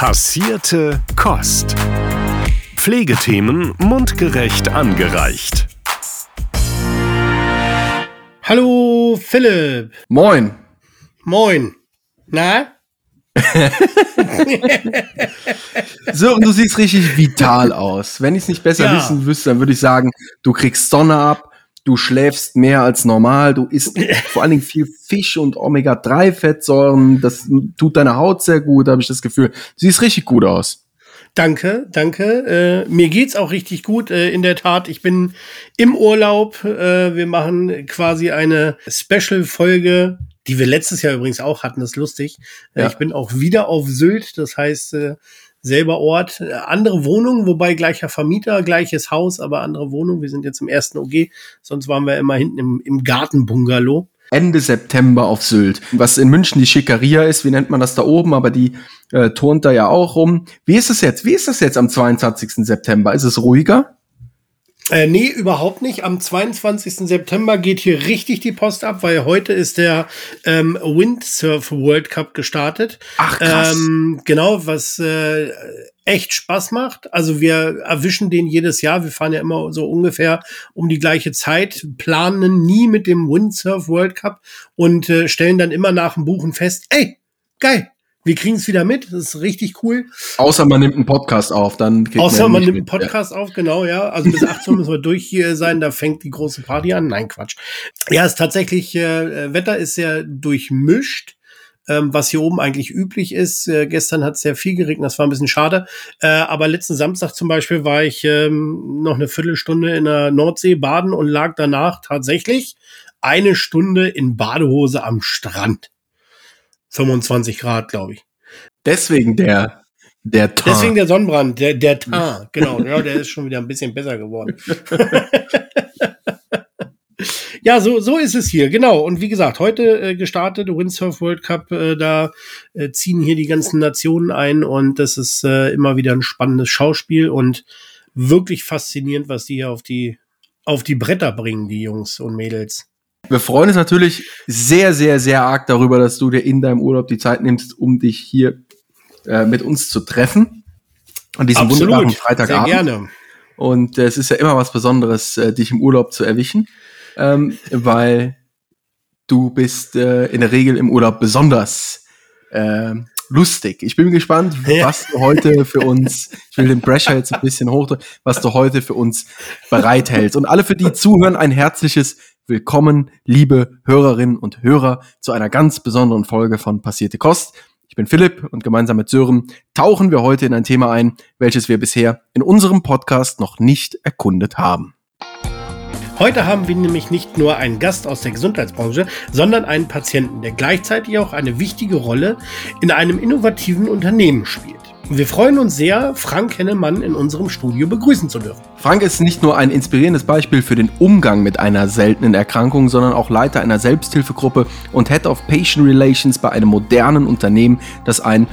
Passierte Kost. Pflegethemen mundgerecht angereicht. Hallo Philipp. Moin. Moin. Na? Sören, du siehst richtig vital aus. Wenn ich es nicht besser Ja. wissen wüsste, dann würde ich sagen, du kriegst Sonne ab, du schläfst mehr als normal, du isst vor allen Dingen viel Fisch und Omega-3-Fettsäuren. Das tut deiner Haut sehr gut, habe ich das Gefühl. Du siehst richtig gut aus. Danke, danke. Äh, mir geht's auch richtig gut. Äh, in der Tat, ich bin im Urlaub. Äh, wir machen quasi eine Special-Folge, die wir letztes Jahr übrigens auch hatten. Das ist lustig. Äh, Ja. Ich bin auch wieder auf Sylt. Das heißt, äh, selber Ort, äh, andere Wohnung, wobei gleicher Vermieter, gleiches Haus, aber andere Wohnung. Wir sind jetzt im ersten OG. Sonst waren wir immer hinten im, im Gartenbungalow. Ende September auf Sylt. Was in München die Schickeria ist, wie nennt man das da oben, aber die äh, turnt da ja auch rum. Wie ist es jetzt? Wie ist es jetzt am 22. September? Ist es ruhiger? Äh, nee, überhaupt nicht. Am 22. September geht hier richtig die Post ab, weil heute ist der ähm, Windsurf World Cup gestartet. Ach, krass. Ähm, genau, was äh, echt Spaß macht. Also wir erwischen den jedes Jahr. Wir fahren ja immer so ungefähr um die gleiche Zeit, planen nie mit dem Windsurf World Cup und äh, stellen dann immer nach dem Buchen fest, ey, geil, wir kriegen es wieder mit. Das ist richtig cool. Außer man nimmt einen Podcast auf, dann kriegt Außer man nicht nimmt einen. Podcast auf, genau, ja. Also bis 18 Uhr müssen wir durch hier sein, da fängt die große Party an. Nein, Quatsch. Ja, es ist tatsächlich, äh, Wetter ist sehr durchmischt, ähm, was hier oben eigentlich üblich ist. Äh, gestern hat es sehr viel geregnet, das war ein bisschen schade. Äh, aber letzten Samstag zum Beispiel war ich ähm, noch eine Viertelstunde in der Nordsee baden und lag danach tatsächlich eine Stunde in Badehose am Strand. 25 Grad, glaube ich. Deswegen der, der Tar. Deswegen der Sonnenbrand, der, der Teint, genau, ja, der ist schon wieder ein bisschen besser geworden. ja, so, so ist es hier, genau. Und wie gesagt, heute äh, gestartet, Windsurf World Cup, äh, da äh, ziehen hier die ganzen Nationen ein und das ist äh, immer wieder ein spannendes Schauspiel und wirklich faszinierend, was die hier auf die, auf die Bretter bringen, die Jungs und Mädels. Wir freuen uns natürlich sehr, sehr, sehr arg darüber, dass du dir in deinem Urlaub die Zeit nimmst, um dich hier äh, mit uns zu treffen. An diesem wunderbaren sehr Freitagabend. gerne. Und äh, es ist ja immer was Besonderes, äh, dich im Urlaub zu erwischen, ähm, weil du bist äh, in der Regel im Urlaub besonders äh, lustig. Ich bin gespannt, Ja. was du heute für uns, ich will den Pressure jetzt ein bisschen hochdrücken, was du heute für uns bereithältst. Und alle, für die zuhören, ein herzliches Willkommen, liebe Hörerinnen und Hörer, zu einer ganz besonderen Folge von Passierte Kost. Ich bin Philipp und gemeinsam mit Sören tauchen wir heute in ein Thema ein, welches wir bisher in unserem Podcast noch nicht erkundet haben. Heute haben wir nämlich nicht nur einen Gast aus der Gesundheitsbranche, sondern einen Patienten, der gleichzeitig auch eine wichtige Rolle in einem innovativen Unternehmen spielt. Wir freuen uns sehr, Frank Hennemann in unserem Studio begrüßen zu dürfen. Frank ist nicht nur ein inspirierendes Beispiel für den Umgang mit einer seltenen Erkrankung, sondern auch Leiter einer Selbsthilfegruppe und Head of Patient Relations bei einem modernen Unternehmen, das ein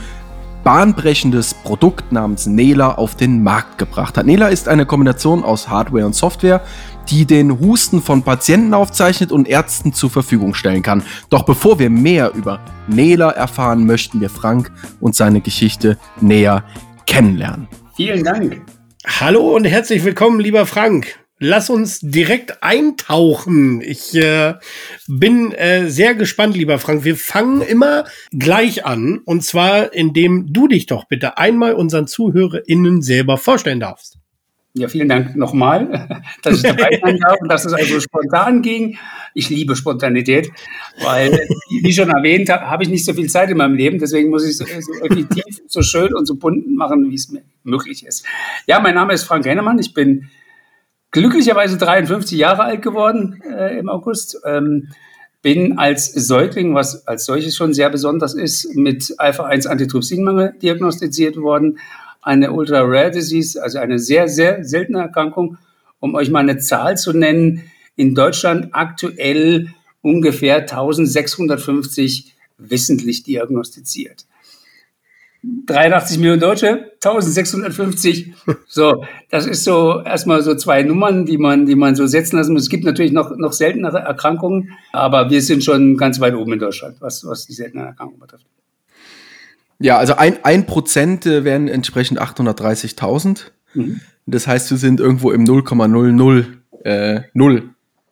bahnbrechendes Produkt namens Nela auf den Markt gebracht hat. Nela ist eine Kombination aus Hardware und Software, die den Husten von Patienten aufzeichnet und Ärzten zur Verfügung stellen kann. Doch bevor wir mehr über Nela erfahren, möchten wir Frank und seine Geschichte näher kennenlernen. Vielen Dank. Hallo und herzlich willkommen, lieber Frank. Lass uns direkt eintauchen. Ich äh, bin äh, sehr gespannt, lieber Frank. Wir fangen immer gleich an. Und zwar, indem du dich doch bitte einmal unseren ZuhörerInnen selber vorstellen darfst. Ja, vielen Dank nochmal, dass ich dabei sein darf und dass es also spontan ging. Ich liebe Spontanität, weil, wie schon erwähnt, ha- habe ich nicht so viel Zeit in meinem Leben. Deswegen muss ich es so, so effektiv, so schön und so bunt machen, wie es mir möglich ist. Ja, mein Name ist Frank Hennemann. Ich bin glücklicherweise 53 Jahre alt geworden äh, im August. Ähm, bin als Säugling, was als solches schon sehr besonders ist, mit Alpha-1-Antitrypsinmangel diagnostiziert worden. Eine Ultra-Rare Disease, also eine sehr, sehr seltene Erkrankung. Um euch mal eine Zahl zu nennen, in Deutschland aktuell ungefähr 1650 wissentlich diagnostiziert. 83 Millionen Deutsche, 1650. So, das ist so erstmal so zwei Nummern, die man, die man so setzen lassen muss. Es gibt natürlich noch, noch seltenere Erkrankungen, aber wir sind schon ganz weit oben in Deutschland, was, was die seltenen Erkrankungen betrifft. Ja, also ein, ein Prozent äh, wären entsprechend 830.000. Mhm. Das heißt, wir sind irgendwo im 0,00 äh, 0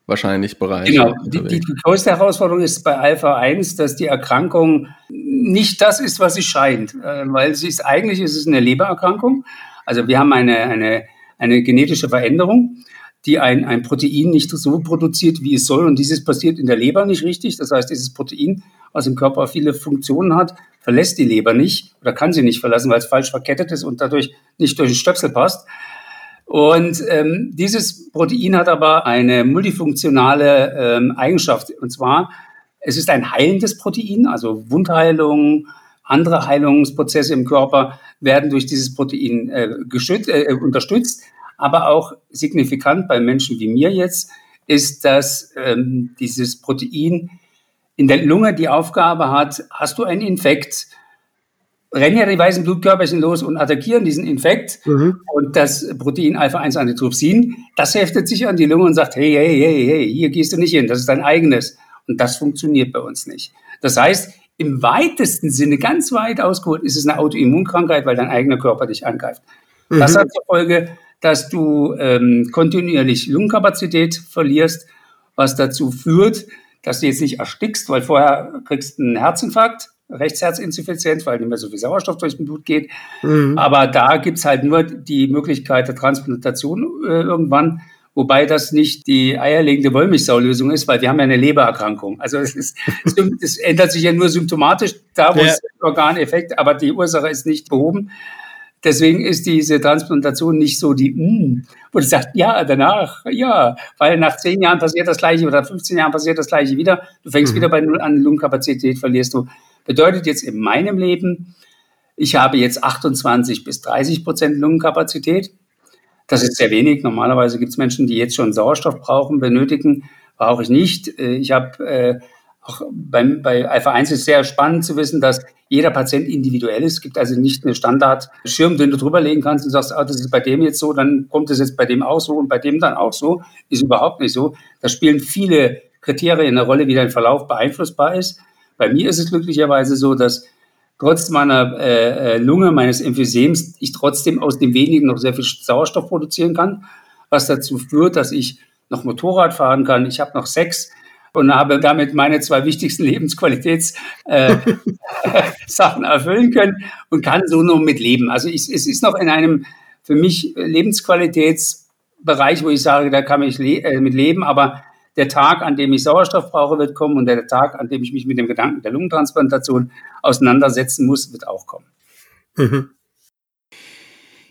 wahrscheinlich Bereich. Genau. Die, die, die, größte Herausforderung ist bei Alpha 1, dass die Erkrankung nicht das ist, was sie scheint, äh, weil sie ist eigentlich ist es eine Lebererkrankung. Also wir haben eine, eine, eine genetische Veränderung, die ein, ein Protein nicht so produziert, wie es soll. Und dieses passiert in der Leber nicht richtig. Das heißt, dieses Protein, was im Körper viele Funktionen hat, verlässt die Leber nicht oder kann sie nicht verlassen, weil es falsch verkettet ist und dadurch nicht durch den Stöpsel passt. Und ähm, dieses Protein hat aber eine multifunktionale ähm, Eigenschaft. Und zwar, es ist ein heilendes Protein, also Wundheilung, andere Heilungsprozesse im Körper werden durch dieses Protein äh, geschützt, äh, unterstützt. Aber auch signifikant bei Menschen wie mir jetzt ist, dass ähm, dieses Protein in der Lunge die Aufgabe hat, hast du einen Infekt, rennen ja die weißen Blutkörperchen los und attackieren diesen Infekt. Mhm. Und das Protein Alpha-1-Antitrypsin, das heftet sich an die Lunge und sagt, hey, hey, hey, hey, hier gehst du nicht hin, das ist dein eigenes. Und das funktioniert bei uns nicht. Das heißt, im weitesten Sinne, ganz weit ausgeholt, ist es eine Autoimmunkrankheit, weil dein eigener Körper dich angreift. Mhm. Das hat zur Folge, dass du ähm, kontinuierlich Lungenkapazität verlierst, was dazu führt, dass du jetzt nicht erstickst, weil vorher kriegst du einen Herzinfarkt, Rechtsherzinsuffizienz, weil nicht mehr so viel Sauerstoff durch den Blut geht. Mhm. Aber da gibt's halt nur die Möglichkeit der Transplantation äh, irgendwann, wobei das nicht die eierlegende Wollmilchsaulösung ist, weil wir haben ja eine Lebererkrankung. Also es, ist, es ändert sich ja nur symptomatisch da, wo ja. es Organeffekt, aber die Ursache ist nicht behoben. Deswegen ist diese Transplantation nicht so die, mm, wo du sagst, ja, danach, ja, weil nach zehn Jahren passiert das Gleiche oder 15 Jahren passiert das Gleiche wieder. Du fängst mhm. wieder bei Null an, Lungenkapazität verlierst du. Bedeutet jetzt in meinem Leben, ich habe jetzt 28 bis 30 Prozent Lungenkapazität. Das ist sehr wenig. Normalerweise gibt es Menschen, die jetzt schon Sauerstoff brauchen, benötigen. Brauche ich nicht. Äh, ich habe äh, auch beim, bei Alpha 1 ist sehr spannend zu wissen, dass jeder Patient individuell ist. Es gibt also nicht eine Standard-Schirm, den du drüberlegen kannst und sagst, ah, das ist bei dem jetzt so, dann kommt es jetzt bei dem auch so und bei dem dann auch so. Ist überhaupt nicht so. Da spielen viele Kriterien eine Rolle, wie dein Verlauf beeinflussbar ist. Bei mir ist es glücklicherweise so, dass trotz meiner äh, äh, Lunge, meines Emphysems, ich trotzdem aus dem wenigen noch sehr viel Sauerstoff produzieren kann, was dazu führt, dass ich noch Motorrad fahren kann. Ich habe noch Sex und habe damit meine zwei wichtigsten Lebensqualitätssachen äh, erfüllen können und kann so nur mit leben. Also ich, es ist noch in einem für mich Lebensqualitätsbereich, wo ich sage, da kann ich le äh, mit leben, aber der Tag, an dem ich Sauerstoff brauche, wird kommen und der Tag, an dem ich mich mit dem Gedanken der Lungentransplantation auseinandersetzen muss, wird auch kommen. Mhm.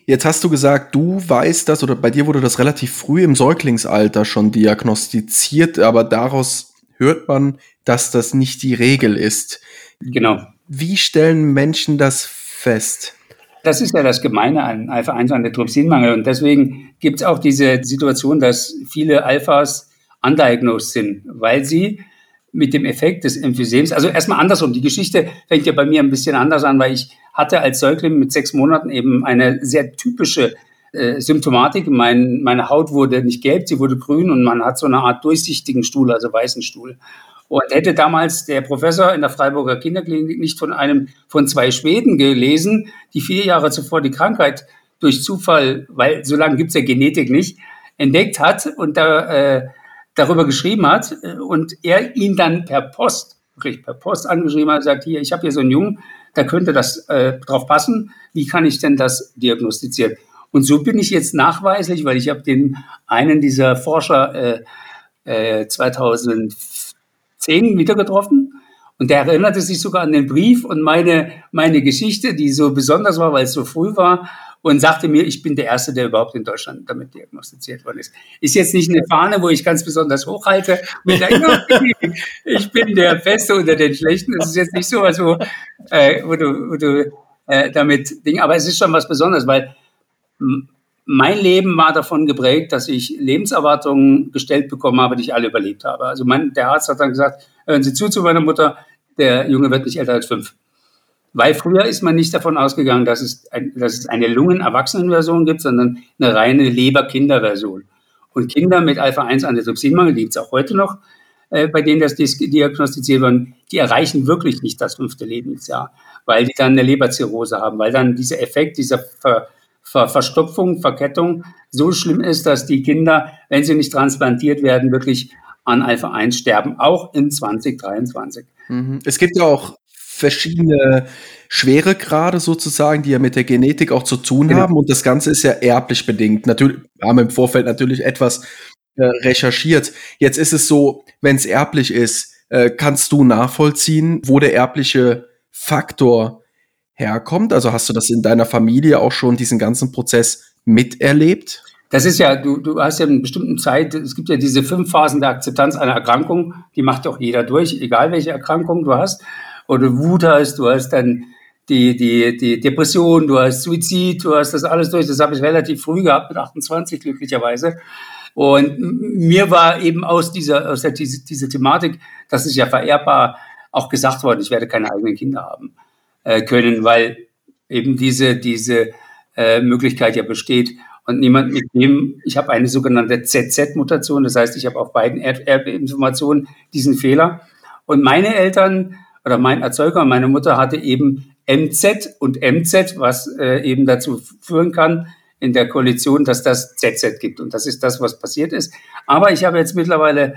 Jetzt hast du gesagt, du weißt das oder bei dir wurde das relativ früh im Säuglingsalter schon diagnostiziert, aber daraus hört man, dass das nicht die Regel ist. Genau. Wie stellen Menschen das fest? Das ist ja das Gemeine an Alpha-1-Antitrypsinmangel und deswegen gibt es auch diese Situation, dass viele Alphas undiagnosed sind, weil sie mit dem Effekt des Emphysems, also erstmal andersrum, die Geschichte fängt ja bei mir ein bisschen anders an, weil ich hatte als Säugling mit sechs Monaten eben eine sehr typische äh, Symptomatik. Mein, meine Haut wurde nicht gelb, sie wurde grün und man hat so eine Art durchsichtigen Stuhl, also weißen Stuhl. Und hätte damals der Professor in der Freiburger Kinderklinik nicht von einem, von zwei Schweden gelesen, die vier Jahre zuvor die Krankheit durch Zufall, weil so lange gibt's ja Genetik nicht, entdeckt hat und da äh, darüber geschrieben hat äh, und er ihn dann per Post, per Post angeschrieben hat, sagt, hier, ich habe hier so einen Jungen, da könnte das äh, drauf passen, wie kann ich denn das diagnostizieren? Und so bin ich jetzt nachweislich, weil ich habe den einen dieser Forscher äh, äh, 2010 wieder getroffen und der erinnerte sich sogar an den Brief und meine, meine Geschichte, die so besonders war, weil es so früh war und sagte mir, ich bin der Erste, der überhaupt in Deutschland damit diagnostiziert worden ist. Ist jetzt nicht eine Fahne, wo ich ganz besonders hochhalte. ich bin der Beste unter den Schlechten. Es ist jetzt nicht so was, wo, äh, wo du, wo du äh, damit Ding, aber es ist schon was Besonderes, weil mein Leben war davon geprägt, dass ich Lebenserwartungen gestellt bekommen habe, die ich alle überlebt habe. Also mein, der Arzt hat dann gesagt, hören Sie zu zu meiner Mutter, der Junge wird nicht älter als fünf. Weil früher ist man nicht davon ausgegangen, dass es, ein, dass es eine Lungen-Erwachsenen-Version gibt, sondern eine reine Leber-Kinder-Version. Und Kinder mit Alpha-1-Antitrypsinmangel, die gibt es auch heute noch, äh, bei denen das diagnostiziert wird, die erreichen wirklich nicht das fünfte Lebensjahr, weil die dann eine Leberzirrhose haben, weil dann dieser Effekt dieser Ver Ver Verstopfung, Verkettung so schlimm ist, dass die Kinder, wenn sie nicht transplantiert werden, wirklich an Alpha 1 sterben, auch in 2023. Mhm. Es gibt ja auch verschiedene Schweregrade sozusagen, die ja mit der Genetik auch zu tun genau. haben und das Ganze ist ja erblich bedingt. Natürlich haben wir im Vorfeld natürlich etwas äh, recherchiert. Jetzt ist es so, wenn es erblich ist, äh, kannst du nachvollziehen, wo der erbliche Faktor herkommt? Also hast du das in deiner Familie auch schon diesen ganzen Prozess miterlebt? Das ist ja, du, du hast ja eine bestimmte Zeit, es gibt ja diese fünf Phasen der Akzeptanz einer Erkrankung, die macht doch jeder durch, egal welche Erkrankung du hast. Oder Wut hast, du hast dann die, die, die Depression, du hast Suizid, du hast das alles durch. Das habe ich relativ früh gehabt, mit 28 glücklicherweise. Und mir war eben aus dieser, aus der, diese, diese Thematik, das ist ja vererbbar, auch gesagt worden, ich werde keine eigenen Kinder haben äh, können, weil eben diese, diese äh, Möglichkeit ja besteht. Und niemand mit dem, ich habe eine sogenannte ZZ-Mutation, das heißt, ich habe auf beiden Erbinformationen diesen Fehler. Und meine Eltern oder mein Erzeuger, meine Mutter hatte eben MZ und MZ, was äh, eben dazu führen kann in der Koalition, dass das ZZ gibt. Und das ist das, was passiert ist. Aber ich habe jetzt mittlerweile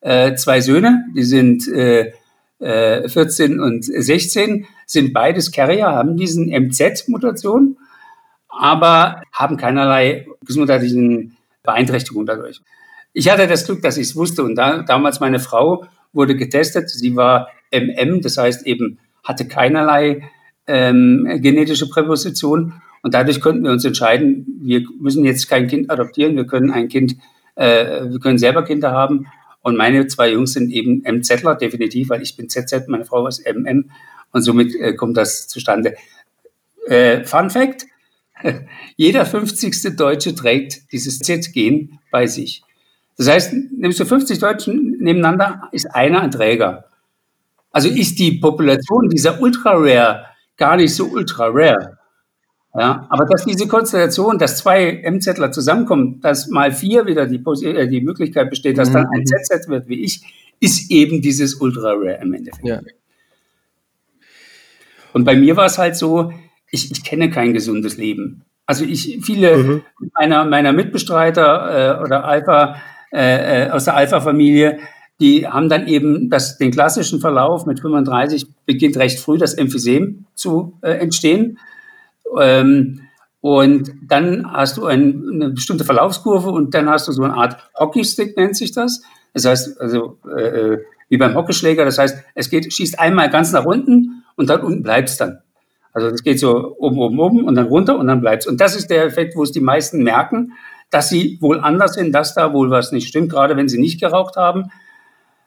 äh, zwei Söhne, die sind äh, 14 äh, und 16, sind beides Carrier, haben diesen MZ-Mutation, aber haben keinerlei gesundheitlichen Beeinträchtigungen dadurch. Ich hatte das Glück, dass ich es wusste und da, damals meine Frau wurde getestet. Sie war MM, das heißt eben hatte keinerlei ähm, genetische Präposition und dadurch konnten wir uns entscheiden, wir müssen jetzt kein Kind adoptieren, wir können ein Kind, äh, wir können selber Kinder haben und meine zwei Jungs sind eben MZler, definitiv, weil ich bin ZZ, meine Frau ist MM. Und somit äh, kommt das zustande. Äh, Fun Fact: Jeder 50. Deutsche trägt dieses Z-Gen bei sich. Das heißt, nimmst du 50 Deutschen nebeneinander, ist einer ein Träger. Also ist die Population dieser Ultra Rare gar nicht so ultra rare. Ja, aber dass diese Konstellation, dass zwei MZler zusammenkommen, dass mal vier wieder die, äh, die Möglichkeit besteht, dass mhm. dann ein ZZ wird wie ich, ist eben dieses Ultra Rare im Endeffekt. Ja. Und bei mir war es halt so, ich, ich kenne kein gesundes Leben. Also ich, viele mhm. meiner, meiner Mitbestreiter äh, oder Alpha, äh, äh aus der Alpha-Familie, die haben dann eben das, den klassischen Verlauf mit 35 beginnt recht früh das Emphysem zu äh, entstehen. Ähm, und dann hast du ein, eine bestimmte Verlaufskurve und dann hast du so eine Art Hockeystick, nennt sich das. Das heißt, also äh, äh, wie beim Hockeyschläger, das heißt, es geht, schießt einmal ganz nach unten und dann unten bleibt es dann. Also das geht so oben, oben, oben und dann runter und dann bleibt es. Und das ist der Effekt, wo es die meisten merken, dass sie wohl anders sind, dass da wohl was nicht stimmt, gerade wenn sie nicht geraucht haben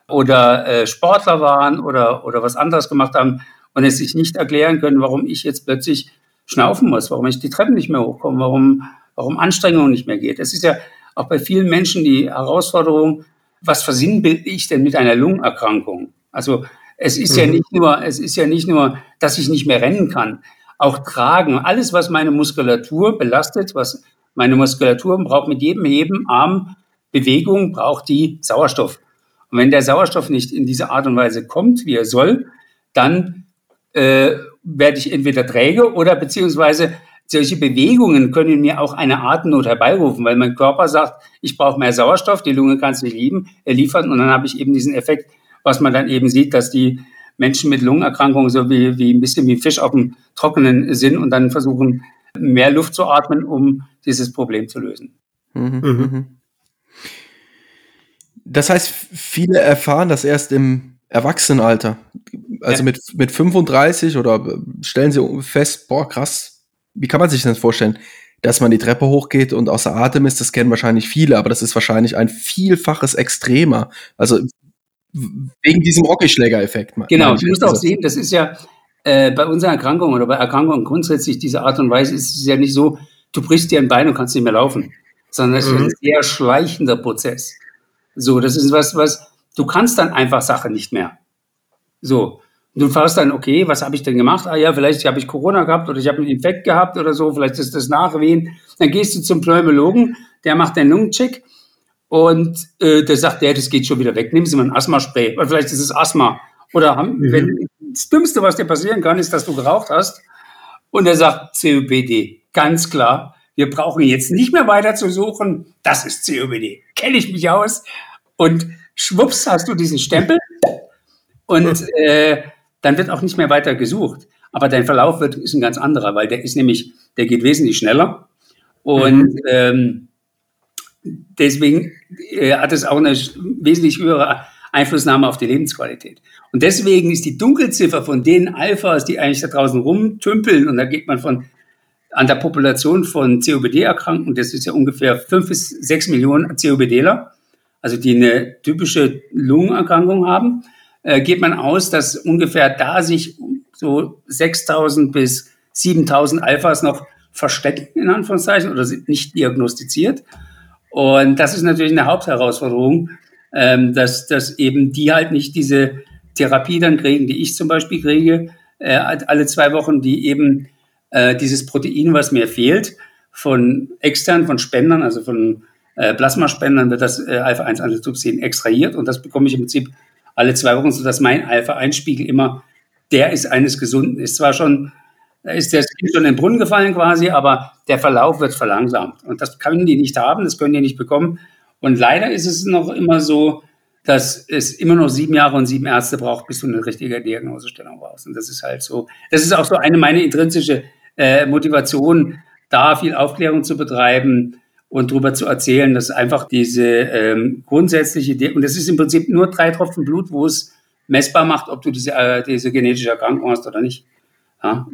oder äh, Sportler waren oder, oder was anderes gemacht haben und es sich nicht erklären können, warum ich jetzt plötzlich schnaufen muss, warum ich die Treppen nicht mehr hochkomme, warum, warum Anstrengung nicht mehr geht. Es ist ja auch bei vielen Menschen die Herausforderung, was versinnbilde ich denn mit einer Lungenerkrankung? Also es ist mhm. ja nicht nur, es ist ja nicht nur, dass ich nicht mehr rennen kann. Auch tragen, alles, was meine Muskulatur belastet, was meine Muskulatur braucht mit jedem Heben, Arm, Bewegung, braucht die Sauerstoff. Und wenn der Sauerstoff nicht in diese Art und Weise kommt, wie er soll, dann äh, werde ich entweder träge oder beziehungsweise solche Bewegungen können mir auch eine Atemnot herbeirufen, weil mein Körper sagt, ich brauche mehr Sauerstoff, die Lunge kann es nicht lieben, er liefert und dann habe ich eben diesen Effekt, was man dann eben sieht, dass die Menschen mit Lungenerkrankungen so wie, wie ein bisschen wie Fisch auf dem Trockenen sind und dann versuchen, mehr Luft zu atmen, um dieses Problem zu lösen. Mhm. Mhm. mhm. Das heißt, viele erfahren das erst im Erwachsenenalter. Also ja. mit, mit 35 oder stellen sie fest, boah, krass, wie kann man sich das vorstellen? Dass man die Treppe hochgeht und außer Atem ist, das kennen wahrscheinlich viele, aber das ist wahrscheinlich ein vielfaches extremer. Also wegen diesem Hockeyschläger-Effekt. Genau, du musst auch sehen, das ist ja äh, bei unseren Erkrankungen oder bei Erkrankungen grundsätzlich diese Art und Weise ist es ja nicht so, du brichst dir ein Bein und kannst nicht mehr laufen, sondern es mhm. ist ein sehr schleichender Prozess. So, das ist was, was du kannst dann einfach Sachen nicht mehr. So. Du fragst dann, okay, was habe ich denn gemacht? Ah ja, vielleicht habe ich Corona gehabt oder ich habe einen Infekt gehabt oder so, vielleicht ist das Nachwehen. Dann gehst du zum Pneumologen, der macht den Lungencheck Und äh, der sagt, ja, das geht schon wieder weg. Nehmen Sie mal ein Asthma-Spray. Oder vielleicht ist es Asthma. Oder haben, mhm. wenn, das Dümmste, was dir passieren kann, ist, dass du geraucht hast. Und er sagt COPD. Ganz klar. Wir brauchen jetzt nicht mehr weiter zu suchen. Das ist COPD. Kenne ich mich aus. Und schwupps hast du diesen Stempel. Und äh, dann wird auch nicht mehr weiter gesucht. Aber dein Verlauf wird, ist ein ganz anderer, weil der ist nämlich, der geht wesentlich schneller. Und mhm. ähm, deswegen äh, hat es auch eine wesentlich höhere Einflussnahme auf die Lebensqualität. Und deswegen ist die Dunkelziffer von den Alphas, die eigentlich da draußen rumtümpeln, und da geht man von an der Population von COPD-Erkrankten, das ist ja ungefähr fünf bis sechs Millionen COPDler, also die eine typische Lungenerkrankung haben, äh, geht man aus, dass ungefähr da sich so 6000 bis 7000 Alphas noch verstecken, in Anführungszeichen, oder sind nicht diagnostiziert. Und das ist natürlich eine Hauptherausforderung, ähm, dass, dass eben die halt nicht diese Therapie dann kriegen, die ich zum Beispiel kriege, äh, alle zwei Wochen, die eben äh, dieses Protein, was mir fehlt, von extern, von Spendern, also von äh, Plasmaspendern, wird das äh, Alpha-1-Antitrypsin extrahiert und das bekomme ich im Prinzip alle zwei Wochen, sodass mein Alpha-1-Spiegel immer der ist eines Gesunden. Ist zwar schon, ist der Kind schon in den Brunnen gefallen quasi, aber der Verlauf wird verlangsamt. Und das können die nicht haben, das können die nicht bekommen. Und leider ist es noch immer so, dass es immer noch sieben Jahre und sieben Ärzte braucht, bis du eine richtige Diagnosestellung brauchst. Und das ist halt so. Das ist auch so eine meiner intrinsische äh, Motivation, da viel Aufklärung zu betreiben und darüber zu erzählen, dass einfach diese ähm, grundsätzliche, und das ist im Prinzip nur drei Tropfen Blut, wo es messbar macht, ob du diese, äh, diese genetische Erkrankung hast oder nicht. Ja?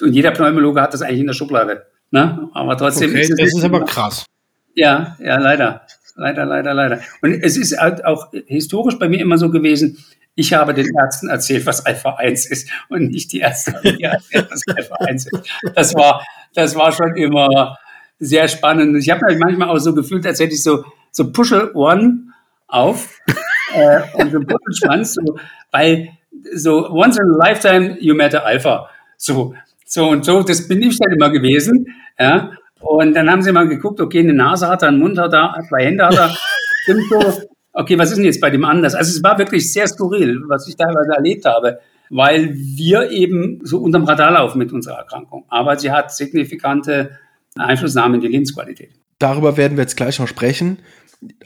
Und jeder Pneumologe hat das eigentlich in der Schublade. Ne? Aber trotzdem okay, ist es. Das ist aber krass. Ja, ja, leider. Leider, leider, leider. Und es ist halt auch historisch bei mir immer so gewesen, ich habe den Ärzten erzählt, was Alpha 1 ist und nicht die Ärzte haben mir erzählt, was Alpha 1 ist. Das war, das war schon immer sehr spannend. Ich habe mich manchmal auch so gefühlt, als hätte ich so, so Puschel-Ohren auf äh, und so einen Puschelschwanz, so, weil so once in a lifetime you matter Alpha. So, so und so, das bin ich dann immer gewesen. Ja. Und dann haben sie mal geguckt, okay, eine Nase hat er, einen Mund hat er, zwei Hände hat er. Stimmt so. Okay, was ist denn jetzt bei dem anders? Also es war wirklich sehr skurril, was ich teilweise erlebt habe, weil wir eben so unterm Radar laufen mit unserer Erkrankung. Aber sie hat signifikante Einflussnahme in die Lebensqualität. Darüber werden wir jetzt gleich noch sprechen.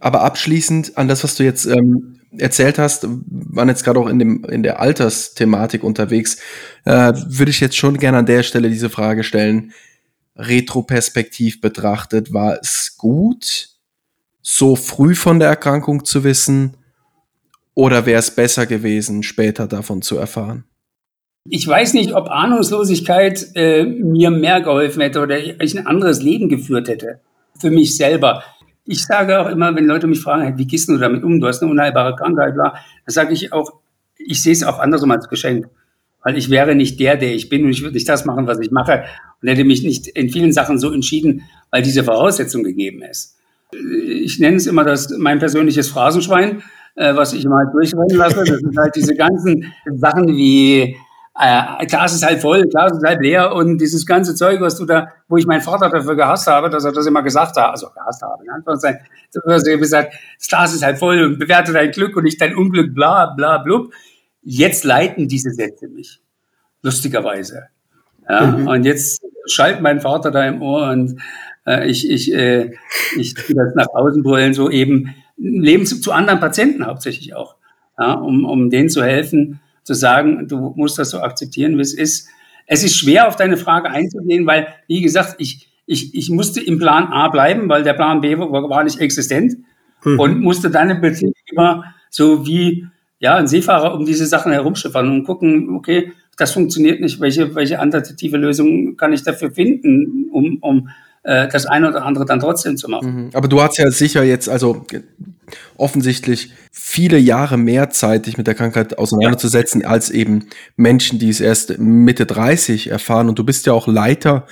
Aber abschließend an das, was du jetzt ähm, erzählt hast, waren jetzt gerade auch in, dem, in der Altersthematik unterwegs, äh, würde ich jetzt schon gerne an der Stelle diese Frage stellen. Retroperspektiv betrachtet, war es gut, so früh von der Erkrankung zu wissen? Oder wäre es besser gewesen, später davon zu erfahren? Ich weiß nicht, ob Ahnungslosigkeit äh, mir mehr geholfen hätte oder ich ein anderes Leben geführt hätte. Für mich selber. Ich sage auch immer, wenn Leute mich fragen, wie gehst du damit um? Du hast eine unheilbare Krankheit, bla. Da sage ich auch, ich sehe es auch andersrum als Geschenk. Weil ich wäre nicht der, der ich bin und ich würde nicht das machen, was ich mache und hätte mich nicht in vielen Sachen so entschieden, weil diese Voraussetzung gegeben ist. Ich nenne es immer das mein persönliches Phrasenschwein, äh, was ich mal durchrennen lasse. Das sind halt diese ganzen Sachen wie äh, Glas ist halb voll, Glas ist halb leer und dieses ganze Zeug, was du da, wo ich meinen Vater dafür gehasst habe, dass er das immer gesagt hat, also gehasst habe, in Anführungszeichen, dass er gesagt, das Glas ist halb voll und bewerte dein Glück und nicht dein Unglück, bla, bla, blub. Jetzt leiten diese Sätze mich. Lustigerweise. Ja, mhm. Und jetzt schallt mein Vater da im Ohr und äh, ich, ich, äh, ich tue das nach außen brüllen, so eben Leben zu, zu anderen Patienten hauptsächlich auch, ja, um, um denen zu helfen, zu sagen, du musst das so akzeptieren, wie es ist. Es ist schwer, auf deine Frage einzugehen, weil, wie gesagt, ich, ich, ich musste im Plan A bleiben, weil der Plan B war, nicht existent mhm. und musste dann im Prinzip immer so wie ja, ein Seefahrer um diese Sachen herumschiffern und gucken, okay, das funktioniert nicht, welche, welche alternative Lösung kann ich dafür finden, um, um äh, das eine oder andere dann trotzdem zu machen. Mhm. Aber du hast ja sicher jetzt, also offensichtlich viele Jahre mehr Zeit, dich mit der Krankheit auseinanderzusetzen, ja. als eben Menschen, die es erst Mitte 30 erfahren. Und du bist ja auch Leiter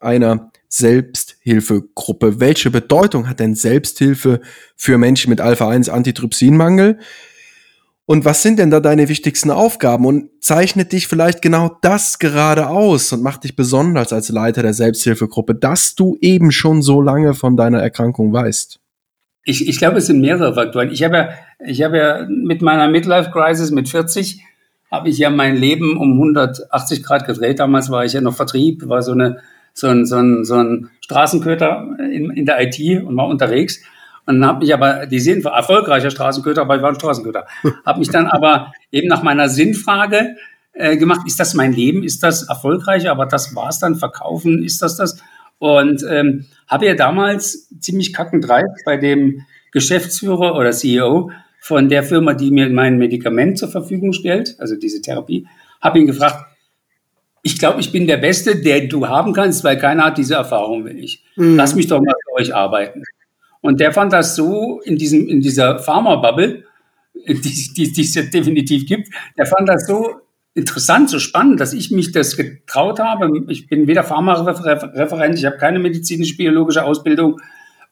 einer Selbsthilfegruppe. Welche Bedeutung hat denn Selbsthilfe für Menschen mit Alpha-1-Antitrypsinmangel? Und was sind denn da deine wichtigsten Aufgaben? Und zeichnet dich vielleicht genau das gerade aus und macht dich besonders als Leiter der Selbsthilfegruppe, dass du eben schon so lange von deiner Erkrankung weißt? Ich, ich glaube, es sind mehrere Faktoren. Ich habe ja, ich habe ja mit meiner Midlife Crisis mit 40 habe ich ja mein Leben um 180 Grad gedreht. Damals war ich ja noch Vertrieb, war so eine so ein, so ein, so ein Straßenköter in, in der IT und war unterwegs. Und dann habe mich aber, die sind erfolgreicher Straßenköter, aber ich war ein Straßenköter. habe mich dann aber eben nach meiner Sinnfrage äh, gemacht, ist das mein Leben, ist das erfolgreich, aber das war's dann, verkaufen, ist das das? Und ähm, habe ja damals ziemlich kackendreif bei dem Geschäftsführer oder CEO von der Firma, die mir mein Medikament zur Verfügung stellt, also diese Therapie, habe ihn gefragt, ich glaube, ich bin der Beste, der du haben kannst, weil keiner hat diese Erfahrung wie ich. Mhm. Lass mich doch mal für euch arbeiten. Und der fand das so in diesem, in dieser Pharma-Bubble, die, die, die es ja definitiv gibt, der fand das so interessant, so spannend, dass ich mich das getraut habe. Ich bin weder Pharma-Referent, ich habe keine medizinisch-biologische Ausbildung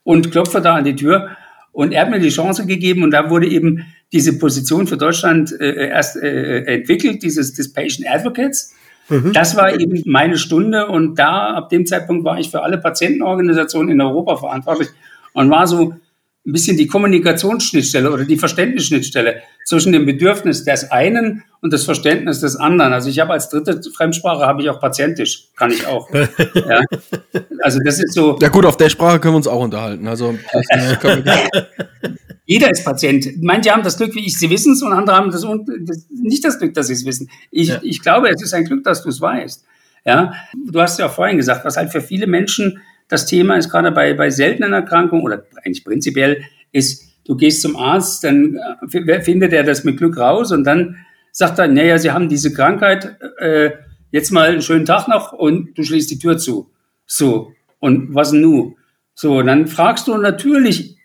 und klopfe da an die Tür. Und er hat mir die Chance gegeben und da wurde eben diese Position für Deutschland äh, erst äh, entwickelt, dieses des Patient Advocates. Mhm. Das war eben meine Stunde und da, ab dem Zeitpunkt war ich für alle Patientenorganisationen in Europa verantwortlich und war so ein bisschen die Kommunikationsschnittstelle oder die Verständnisschnittstelle zwischen dem Bedürfnis des einen und das Verständnis des anderen. Also ich habe als dritte Fremdsprache habe ich auch Patientisch, kann ich auch. ja. Also das ist so. Ja gut, auf der Sprache können wir uns auch unterhalten. Also jeder ist Patient. Manche haben das Glück, wie ich, sie wissen es, und andere haben das, das, nicht das Glück, dass sie es wissen. Ich, ja. ich glaube, es ist ein Glück, dass du es weißt. Ja, du hast ja vorhin gesagt, was halt für viele Menschen das Thema ist gerade bei, bei seltenen Erkrankungen oder eigentlich prinzipiell ist, du gehst zum Arzt, dann äh, findet er das mit Glück raus und dann sagt er, naja, Sie haben diese Krankheit, äh, jetzt mal einen schönen Tag noch und du schließt die Tür zu. So, und was nun? So, dann fragst du natürlich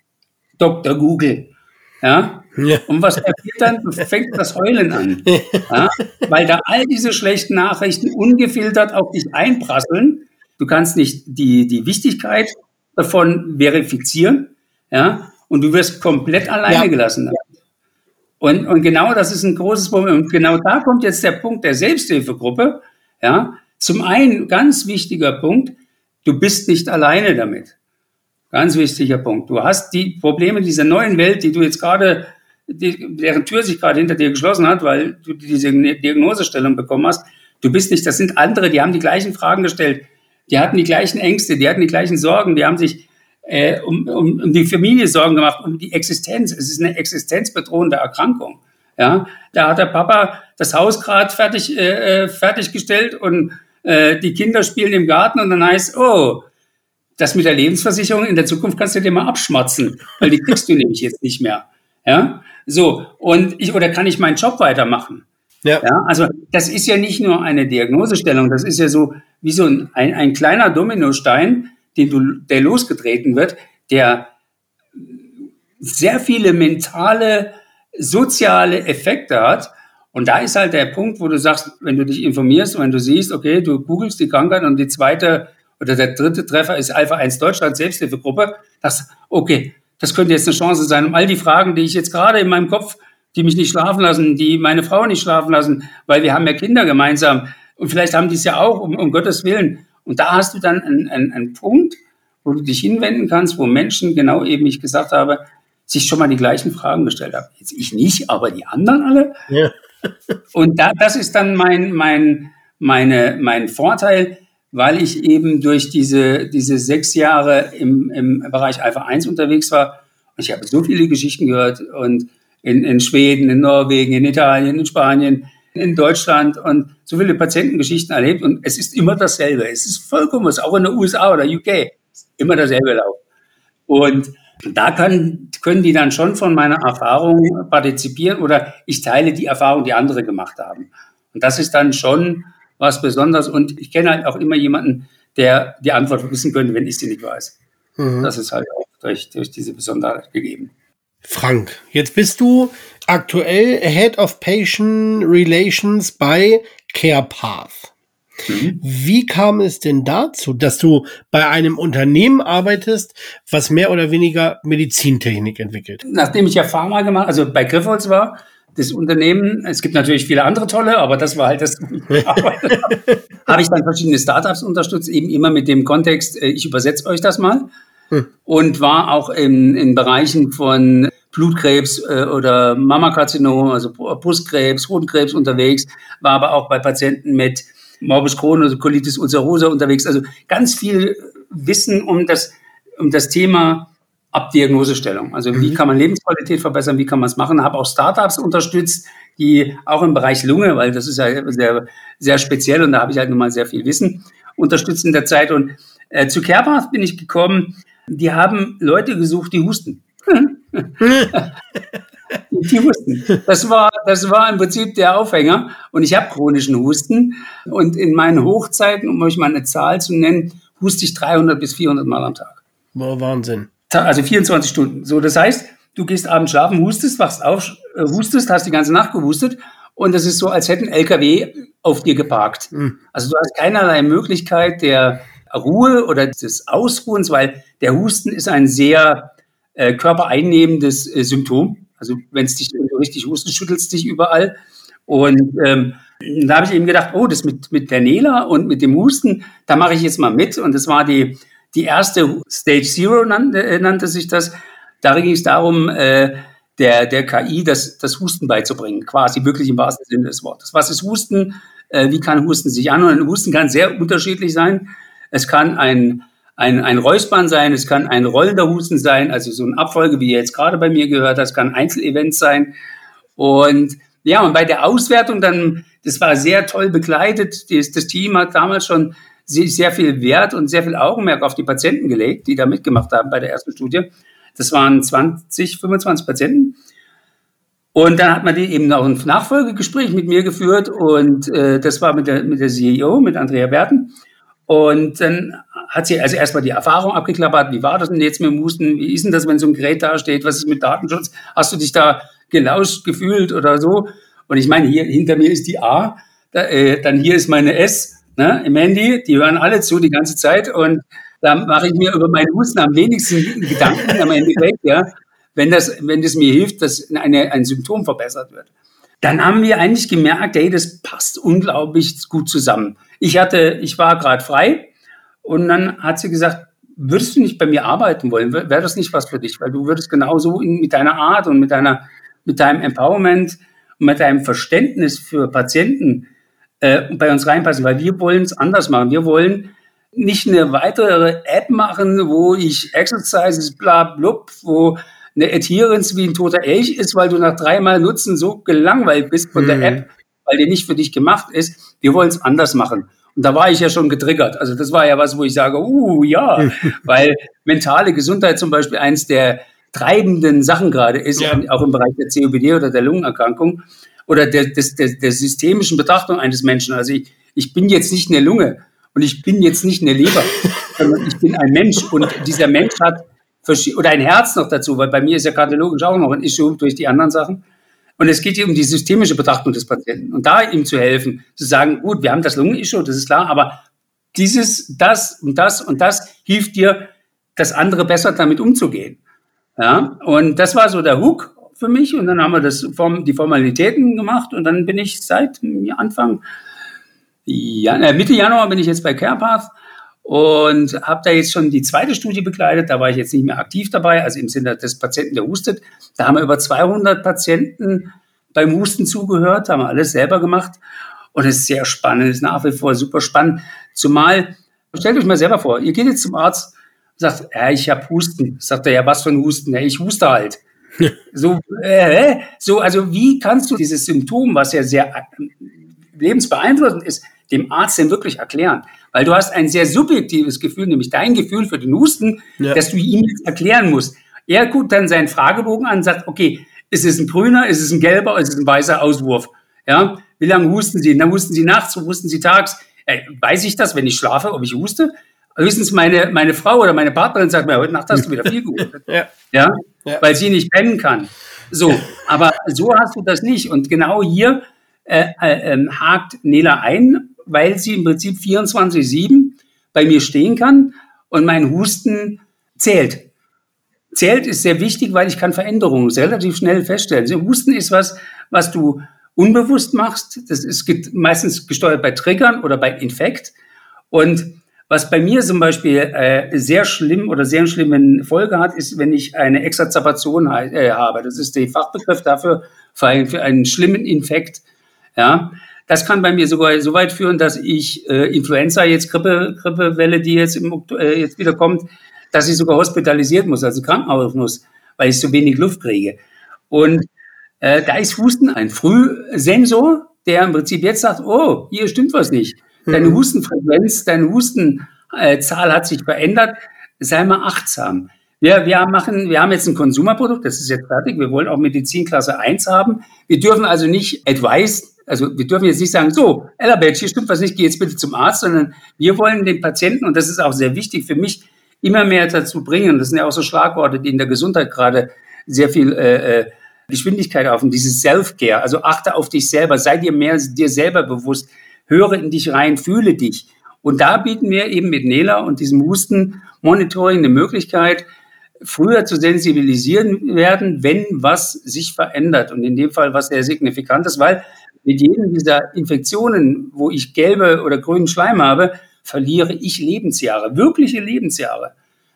Dr. Google, ja, ja. Und was passiert dann? Fängt das Heulen an. Ja? Weil da all diese schlechten Nachrichten ungefiltert auf dich einprasseln Du kannst nicht die, die Wichtigkeit davon verifizieren, ja, und du wirst komplett alleine ja. gelassen. Und, und genau das ist ein großes Problem. Und genau da kommt jetzt der Punkt der Selbsthilfegruppe. Ja, zum einen ganz wichtiger Punkt, du bist nicht alleine damit. Ganz wichtiger Punkt. Du hast die Probleme dieser neuen Welt, die du jetzt gerade, die, deren Tür sich gerade hinter dir geschlossen hat, weil du diese Diagnosestellung bekommen hast. Du bist nicht, das sind andere, die haben die gleichen Fragen gestellt die hatten die gleichen Ängste, die hatten die gleichen Sorgen, die haben sich äh, um, um, um die Familie Sorgen gemacht, um die Existenz. Es ist eine existenzbedrohende Erkrankung. Ja, da hat der Papa das Haus gerade fertig äh, äh, fertiggestellt und äh, die Kinder spielen im Garten und dann heißt, oh, das mit der Lebensversicherung in der Zukunft kannst du dir mal abschmatzen, weil die kriegst du nämlich jetzt nicht mehr. Ja, so und ich oder kann ich meinen Job weitermachen? Ja. ja. Also das ist ja nicht nur eine Diagnosestellung, das ist ja so wie so ein, ein, ein kleiner Dominostein, den du, der losgetreten wird, der sehr viele mentale, soziale Effekte hat. Und da ist halt der Punkt, wo du sagst, wenn du dich informierst, wenn du siehst, okay, du googelst die Krankheit und die zweite oder der dritte Treffer ist Alpha 1 Deutschland Selbsthilfegruppe, das, okay, das könnte jetzt eine Chance sein, um all die Fragen, die ich jetzt gerade in meinem Kopf die mich nicht schlafen lassen, die meine Frau nicht schlafen lassen, weil wir haben ja Kinder gemeinsam. Und vielleicht haben die es ja auch, um, um Gottes Willen. Und da hast du dann einen, einen, einen Punkt, wo du dich hinwenden kannst, wo Menschen, genau eben ich gesagt habe, sich schon mal die gleichen Fragen gestellt haben. Jetzt ich nicht, aber die anderen alle. Ja. Und da, das ist dann mein, mein, meine, mein Vorteil, weil ich eben durch diese, diese sechs Jahre im, im Bereich Alpha 1 unterwegs war. Und ich habe so viele Geschichten gehört und in, in Schweden, in Norwegen, in Italien, in Spanien, in Deutschland und so viele Patientengeschichten erlebt und es ist immer dasselbe. Es ist vollkommen was, auch in den USA oder UK, immer dasselbe Lauf. Und da können, können die dann schon von meiner Erfahrung partizipieren oder ich teile die Erfahrung, die andere gemacht haben. Und das ist dann schon was Besonderes und ich kenne halt auch immer jemanden, der die Antwort wissen könnte, wenn ich sie nicht weiß. Mhm. Das ist halt auch durch, durch diese Besonderheit gegeben. Frank, jetzt bist du aktuell Head of Patient Relations bei CarePath. Mhm. Wie kam es denn dazu, dass du bei einem Unternehmen arbeitest, was mehr oder weniger Medizintechnik entwickelt? Nachdem ich ja Pharma gemacht, also bei Griffholz war, das Unternehmen, es gibt natürlich viele andere tolle, aber das war halt das, habe, ich dann verschiedene Startups unterstützt, eben immer mit dem Kontext, äh, ich übersetze euch das mal. hm. und war auch in, in Bereichen von Blutkrebs äh, oder Mammakarzinom, also Brustkrebs, Hodenkrebs unterwegs, war aber auch bei Patienten mit Morbus Crohn, also Colitis ulcerosa unterwegs. Also ganz viel Wissen um das, um das Thema Abdiagnosestellung. Also wie mhm. kann man Lebensqualität verbessern, wie kann man es machen. Habe auch Startups unterstützt, die auch im Bereich Lunge, weil das ist ja sehr, sehr speziell und da habe ich halt nun mal sehr viel Wissen unterstützt in der Zeit. Und äh, zu Kerpath bin ich gekommen, die haben Leute gesucht, die husten. Die husten. Das war, das war im Prinzip der Aufhänger. Und ich habe chronischen Husten. Und in meinen Hochzeiten, um euch mal eine Zahl zu nennen, huste ich 300 bis 400 Mal am Tag. Boah, Wahnsinn also 24 Stunden. So, das heißt, du gehst abends schlafen, hustest, wachst auf, äh, hustest, hast die ganze Nacht gewustet und das ist so, als hätten LKW auf dir geparkt. Mhm. Also du hast keinerlei Möglichkeit der Ruhe oder des Ausruhens, weil der Husten ist ein sehr äh, körpereinnehmendes äh, Symptom. Also wenn es dich richtig hustest, schüttelst dich überall. Und ähm, da habe ich eben gedacht, oh, das mit, mit der Nela und mit dem Husten, da mache ich jetzt mal mit. Und das war die die erste Stage Zero nannte, äh, nannte sich das. Da ging es darum, äh, der, der KI das, das Husten beizubringen, quasi wirklich im wahrsten Sinne des Wortes. Was ist Husten? Äh, wie kann Husten sich anhören? Husten kann sehr unterschiedlich sein. Es kann ein, ein, ein Räuspern sein, es kann ein rollender Husten sein, also so eine Abfolge, wie ihr jetzt gerade bei mir gehört habt, kann Einzelevents sein. Und ja, und bei der Auswertung dann, das war sehr toll begleitet. Das, das Team hat damals schon sehr viel Wert und sehr viel Augenmerk auf die Patienten gelegt, die da mitgemacht haben bei der ersten Studie. Das waren 20, 25 Patienten. Und dann hat man die eben auch ein Nachfolgegespräch mit mir geführt und äh, das war mit der, mit der CEO, mit Andrea Berten. Und dann hat sie also erstmal die Erfahrung abgeklappert. Wie war das denn jetzt mit dem Husten? Wie ist denn das, wenn so ein Gerät da steht? Was ist mit Datenschutz? Hast du dich da gelauscht gefühlt oder so? Und ich meine, hier hinter mir ist die A, da, äh, dann hier ist meine S ne, im Handy, die hören alle zu die ganze Zeit und da mache ich mir über meinen Husten am wenigsten Gedanken am Endeffekt, ja, wenn das, wenn das mir hilft, dass eine, ein Symptom verbessert wird. Dann haben wir eigentlich gemerkt, hey, das passt unglaublich gut zusammen. Ich hatte, ich war gerade frei und dann hat sie gesagt, würdest du nicht bei mir arbeiten wollen? Wäre das nicht was für dich? Weil du würdest genauso in, mit deiner Art und mit deiner, mit deinem Empowerment und mit deinem Verständnis für Patienten äh, bei uns reinpassen, weil wir wollen es anders machen. Wir wollen nicht eine weitere App machen, wo ich Exercises bla blub, wo eine Adherence wie ein toter Elch ist, weil du nach dreimal Nutzen so gelangweilt bist von mhm. der App, weil die nicht für dich gemacht ist. Wir wollen es anders machen. Und da war ich ja schon getriggert. Also das war ja was, wo ich sage, uh, ja, weil mentale Gesundheit zum Beispiel eins der treibenden Sachen gerade ist, ja. auch im Bereich der COPD oder der Lungenerkrankung oder der, des, der, der systemischen Betrachtung eines Menschen. Also ich, ich bin jetzt nicht eine Lunge und ich bin jetzt nicht eine Leber, sondern ich bin ein Mensch und dieser Mensch hat oder ein Herz noch dazu, weil bei mir ist ja kardiologisch auch noch ein Issue durch die anderen Sachen. Und es geht hier um die systemische Betrachtung des Patienten und da ihm zu helfen, zu sagen, gut, wir haben das Lungenissue, das ist klar, aber dieses, das und das und das hilft dir, das andere besser damit umzugehen. Ja, und das war so der Hook für mich und dann haben wir das, die Formalitäten gemacht und dann bin ich seit Anfang, äh, Mitte Januar bin ich jetzt bei CarePath und habe da jetzt schon die zweite Studie begleitet. Da war ich jetzt nicht mehr aktiv dabei, also im Sinne des Patienten, der hustet. Da haben wir über 200 Patienten beim Husten zugehört, haben alles selber gemacht und es ist sehr spannend, ist nach wie vor super spannend. Zumal, stellt euch mal selber vor, ihr geht jetzt zum Arzt, sagt, ja, ich habe Husten. Sagt er, ja, was für ein Husten? Ja, ich huste halt. So, äh, so, also wie kannst du dieses Symptom, was ja sehr äh, lebensbeeinflussend ist, dem Arzt denn wirklich erklären? Weil du hast ein sehr subjektives Gefühl, nämlich dein Gefühl für den Husten, ja. dass du ihm jetzt erklären musst. Er guckt dann seinen Fragebogen an und sagt, okay, ist es ein grüner, ist es ein gelber, ist es ein weißer Auswurf? Ja, wie lange husten Sie? Dann husten Sie nachts, husten Sie tags. Äh, weiß ich das, wenn ich schlafe, ob ich huste? Höchstens meine, meine Frau oder meine Partnerin sagt mir, heute Nacht hast du wieder viel gehustet. ja. ja ja. weil sie nicht pennen kann. So, aber so hast du das nicht. Und genau hier äh, äh, ähm, hakt Nela ein, weil sie im Prinzip 24-7 bei mir stehen kann und mein Husten zählt. Zählt ist sehr wichtig, weil ich kann Veränderungen relativ schnell feststellen. Husten ist was, was du unbewusst machst. Das ist meistens gesteuert bei Triggern oder bei Infekt. Und Was bei mir zum Beispiel äh, sehr schlimm oder sehr schlimmen Folge hat, ist, wenn ich eine Exazerbation äh, habe. Das ist der Fachbegriff dafür für einen, für einen schlimmen Infekt. Ja, das kann bei mir sogar so weit führen, dass ich äh, Influenza, jetzt Grippe, Grippewelle, die jetzt, im, äh, jetzt wieder kommt, dass ich sogar hospitalisiert muss, also Krankenhaus muss, weil ich so wenig Luft kriege. Und äh, da ist Husten ein Frühsensor, der im Prinzip jetzt sagt, oh, hier stimmt was nicht. Deine mhm. Hustenfrequenz, deine Hustenzahl hat sich verändert. Sei mal achtsam. Wir, wir, machen, wir haben jetzt ein Konsumerprodukt, das ist jetzt fertig. Wir wollen auch Medizinklasse 1 haben. Wir dürfen also nicht advise, also wir dürfen jetzt nicht sagen, so, Ella Batch, hier stimmt was nicht, geh jetzt bitte zum Arzt, sondern wir wollen den Patienten, und das ist auch sehr wichtig für mich, immer mehr dazu bringen. Das sind ja auch so Schlagworte, die in der Gesundheit gerade sehr viel äh, äh Geschwindigkeit auf, dieses Self-Care. Also achte auf dich selber, sei dir mehr dir selber bewusst, höre in dich rein, fühle dich. Und da bieten wir eben mit Nela und diesem Husten-Monitoring eine Möglichkeit, früher zu sensibilisieren werden, wenn was sich verändert. Und in dem Fall was sehr signifikant ist, weil mit jedem dieser Infektionen, wo ich gelbe oder grünen Schleim habe, verliere ich Lebensjahre, wirkliche Lebensjahre.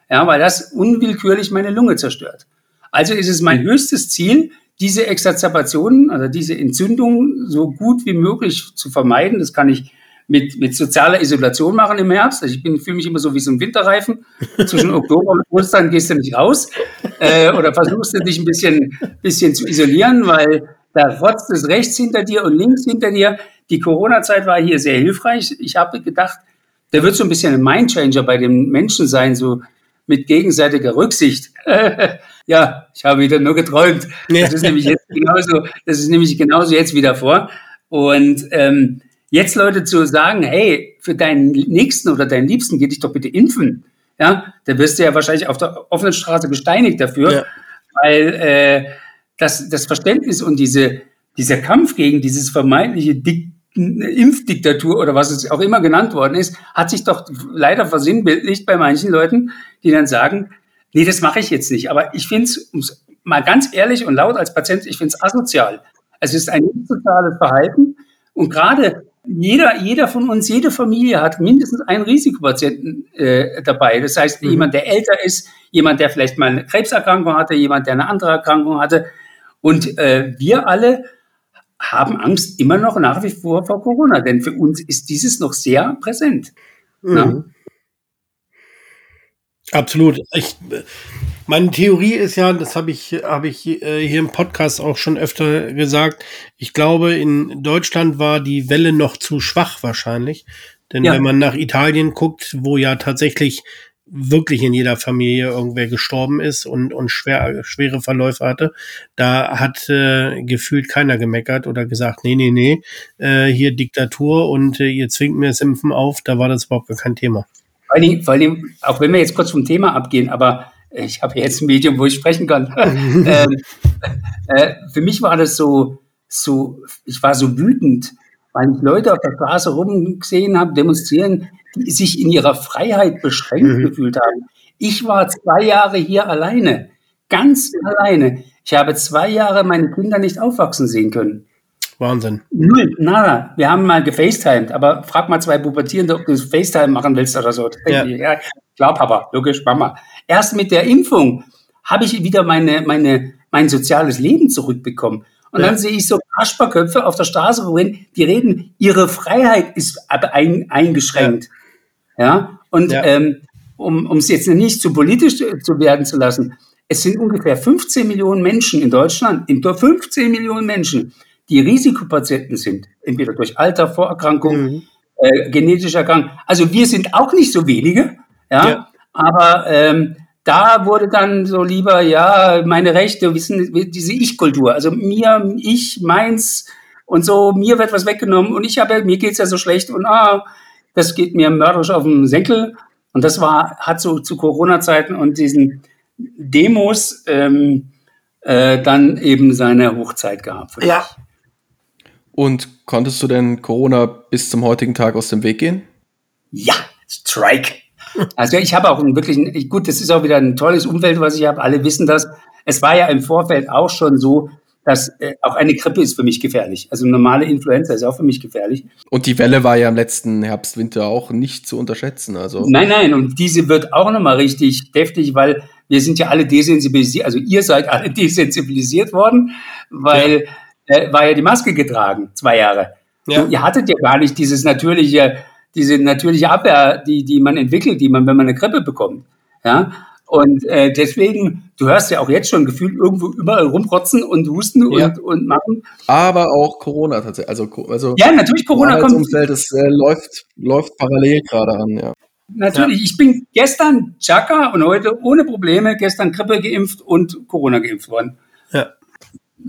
Ja, weil das unwillkürlich meine Lunge zerstört. Also ist es mein höchstes Ziel, diese Exazerbationen, also diese Entzündungen so gut wie möglich zu vermeiden. Das kann ich mit, mit sozialer Isolation machen im Herbst. Also ich bin, fühle mich immer so wie so ein Winterreifen. Zwischen Oktober und Ostern gehst du nicht raus äh, oder versuchst du dich ein bisschen, bisschen zu isolieren, weil da rotzt es rechts hinter dir und links hinter dir. Die Corona-Zeit war hier sehr hilfreich. Ich habe gedacht, der wird so ein bisschen ein Mindchanger bei den Menschen sein, so mit gegenseitiger Rücksicht. ja, ich habe wieder nur geträumt. Das ist nämlich jetzt genauso, das ist nämlich genauso jetzt wieder vor. Und ähm, jetzt Leute zu sagen, hey, für deinen Nächsten oder deinen Liebsten geh dich doch bitte impfen. Ja, da wirst du ja wahrscheinlich auf der offenen Straße gesteinigt dafür, ja. weil äh, das, das Verständnis und diese, dieser Kampf gegen dieses vermeintliche Dik Impfdiktatur oder was es auch immer genannt worden ist, hat sich doch leider versinnbildlicht bei manchen Leuten, die dann sagen, nee, das mache ich jetzt nicht. Aber ich finde es, mal ganz ehrlich und laut als Patient, ich finde es asozial. Es ist ein soziales Verhalten. Und gerade jeder, jeder von uns, jede Familie hat mindestens einen Risikopatienten äh, dabei. Das heißt, mhm. jemand, der älter ist, jemand, der vielleicht mal eine Krebserkrankung hatte, jemand, der eine andere Erkrankung hatte. Und äh, wir alle haben Angst immer noch nach wie vor vor Corona, denn für uns ist dieses noch sehr präsent. Mhm. Absolut. Ich, meine Theorie ist ja, das habe ich, habe ich äh, hier im Podcast auch schon öfter gesagt. Ich glaube, in Deutschland war die Welle noch zu schwach wahrscheinlich. Denn ja. wenn man nach Italien guckt, wo ja tatsächlich wirklich in jeder Familie irgendwer gestorben ist und, und schwer, schwere Verläufe hatte, da hat äh, gefühlt keiner gemeckert oder gesagt, nee, nee, nee, äh, hier Diktatur und äh, ihr zwingt mir das Impfen auf, da war das überhaupt gar kein Thema. Vor allem, vor allem, auch wenn wir jetzt kurz vom Thema abgehen, aber ich habe jetzt ein Medium, wo ich sprechen kann. ähm, äh, für mich war das so, so, ich war so wütend, weil ich Leute auf der Straße rumgesehen habe, demonstrieren, die sich in ihrer Freiheit beschränkt mhm. gefühlt haben. Ich war zwei Jahre hier alleine, ganz alleine. Ich habe zwei Jahre meine Kinder nicht aufwachsen sehen können. Wahnsinn. Null, nada. Wir haben mal gefacetimed, aber frag mal zwei Pubertierende, ob du FaceTime machen willst oder so. Ja. Klar, Papa, logisch, Mama. Erst mit der Impfung habe ich wieder meine, meine, mein soziales Leben zurückbekommen. Und ja. dann sehe ich so Kasperköpfe auf der Straße wohin, die reden, ihre Freiheit ist ein, eingeschränkt. Ja. ja? Und ja. Ähm, um es jetzt nicht zu politisch zu werden zu lassen, es sind ungefähr 15 Millionen Menschen in Deutschland, 15 Millionen Menschen, die Risikopatienten sind, entweder durch Alter, Vorerkrankung, mhm. äh, genetische Erkrankung. Also wir sind auch nicht so wenige, ja, ja. aber ähm, da wurde dann so lieber, ja, meine Rechte, wissen, diese Ich-Kultur, also mir, ich, meins und so, mir wird was weggenommen und ich habe, mir geht's ja so schlecht und ah, das geht mir mörderisch auf den Senkel. Und das war, hat so zu Corona-Zeiten und diesen Demos ähm, äh, dann eben seine Hochzeit gehabt. Ja, und konntest du denn Corona bis zum heutigen Tag aus dem Weg gehen? Ja, Strike. Also ich habe auch wirklich, gut, das ist auch wieder ein tolles Umfeld, was ich habe. Alle wissen das. Es war ja im Vorfeld auch schon so, dass äh, auch eine Grippe ist für mich gefährlich. Also normale Influenza ist auch für mich gefährlich. Und die Welle war ja im letzten Herbst, Winter auch nicht zu unterschätzen. Also. Nein, nein, und diese wird auch nochmal richtig deftig, weil wir sind ja alle desensibilisiert, also ihr seid alle desensibilisiert worden, weil ja. Äh, war ja die Maske getragen, zwei Jahre. Ja. ihr hattet ja gar nicht dieses natürliche, diese natürliche Abwehr, die, die man entwickelt, die man, wenn man eine Grippe bekommt. Ja, und äh, deswegen, du hörst ja auch jetzt schon gefühlt irgendwo überall rumrotzen und husten ja. und, und machen. Aber auch Corona tatsächlich. Also, also ja, natürlich Corona kommt. Umfeld, das äh, läuft, läuft parallel gerade an, ja. Natürlich, ja. ich bin gestern Chaka und heute ohne Probleme gestern Grippe geimpft und Corona geimpft worden. Ja.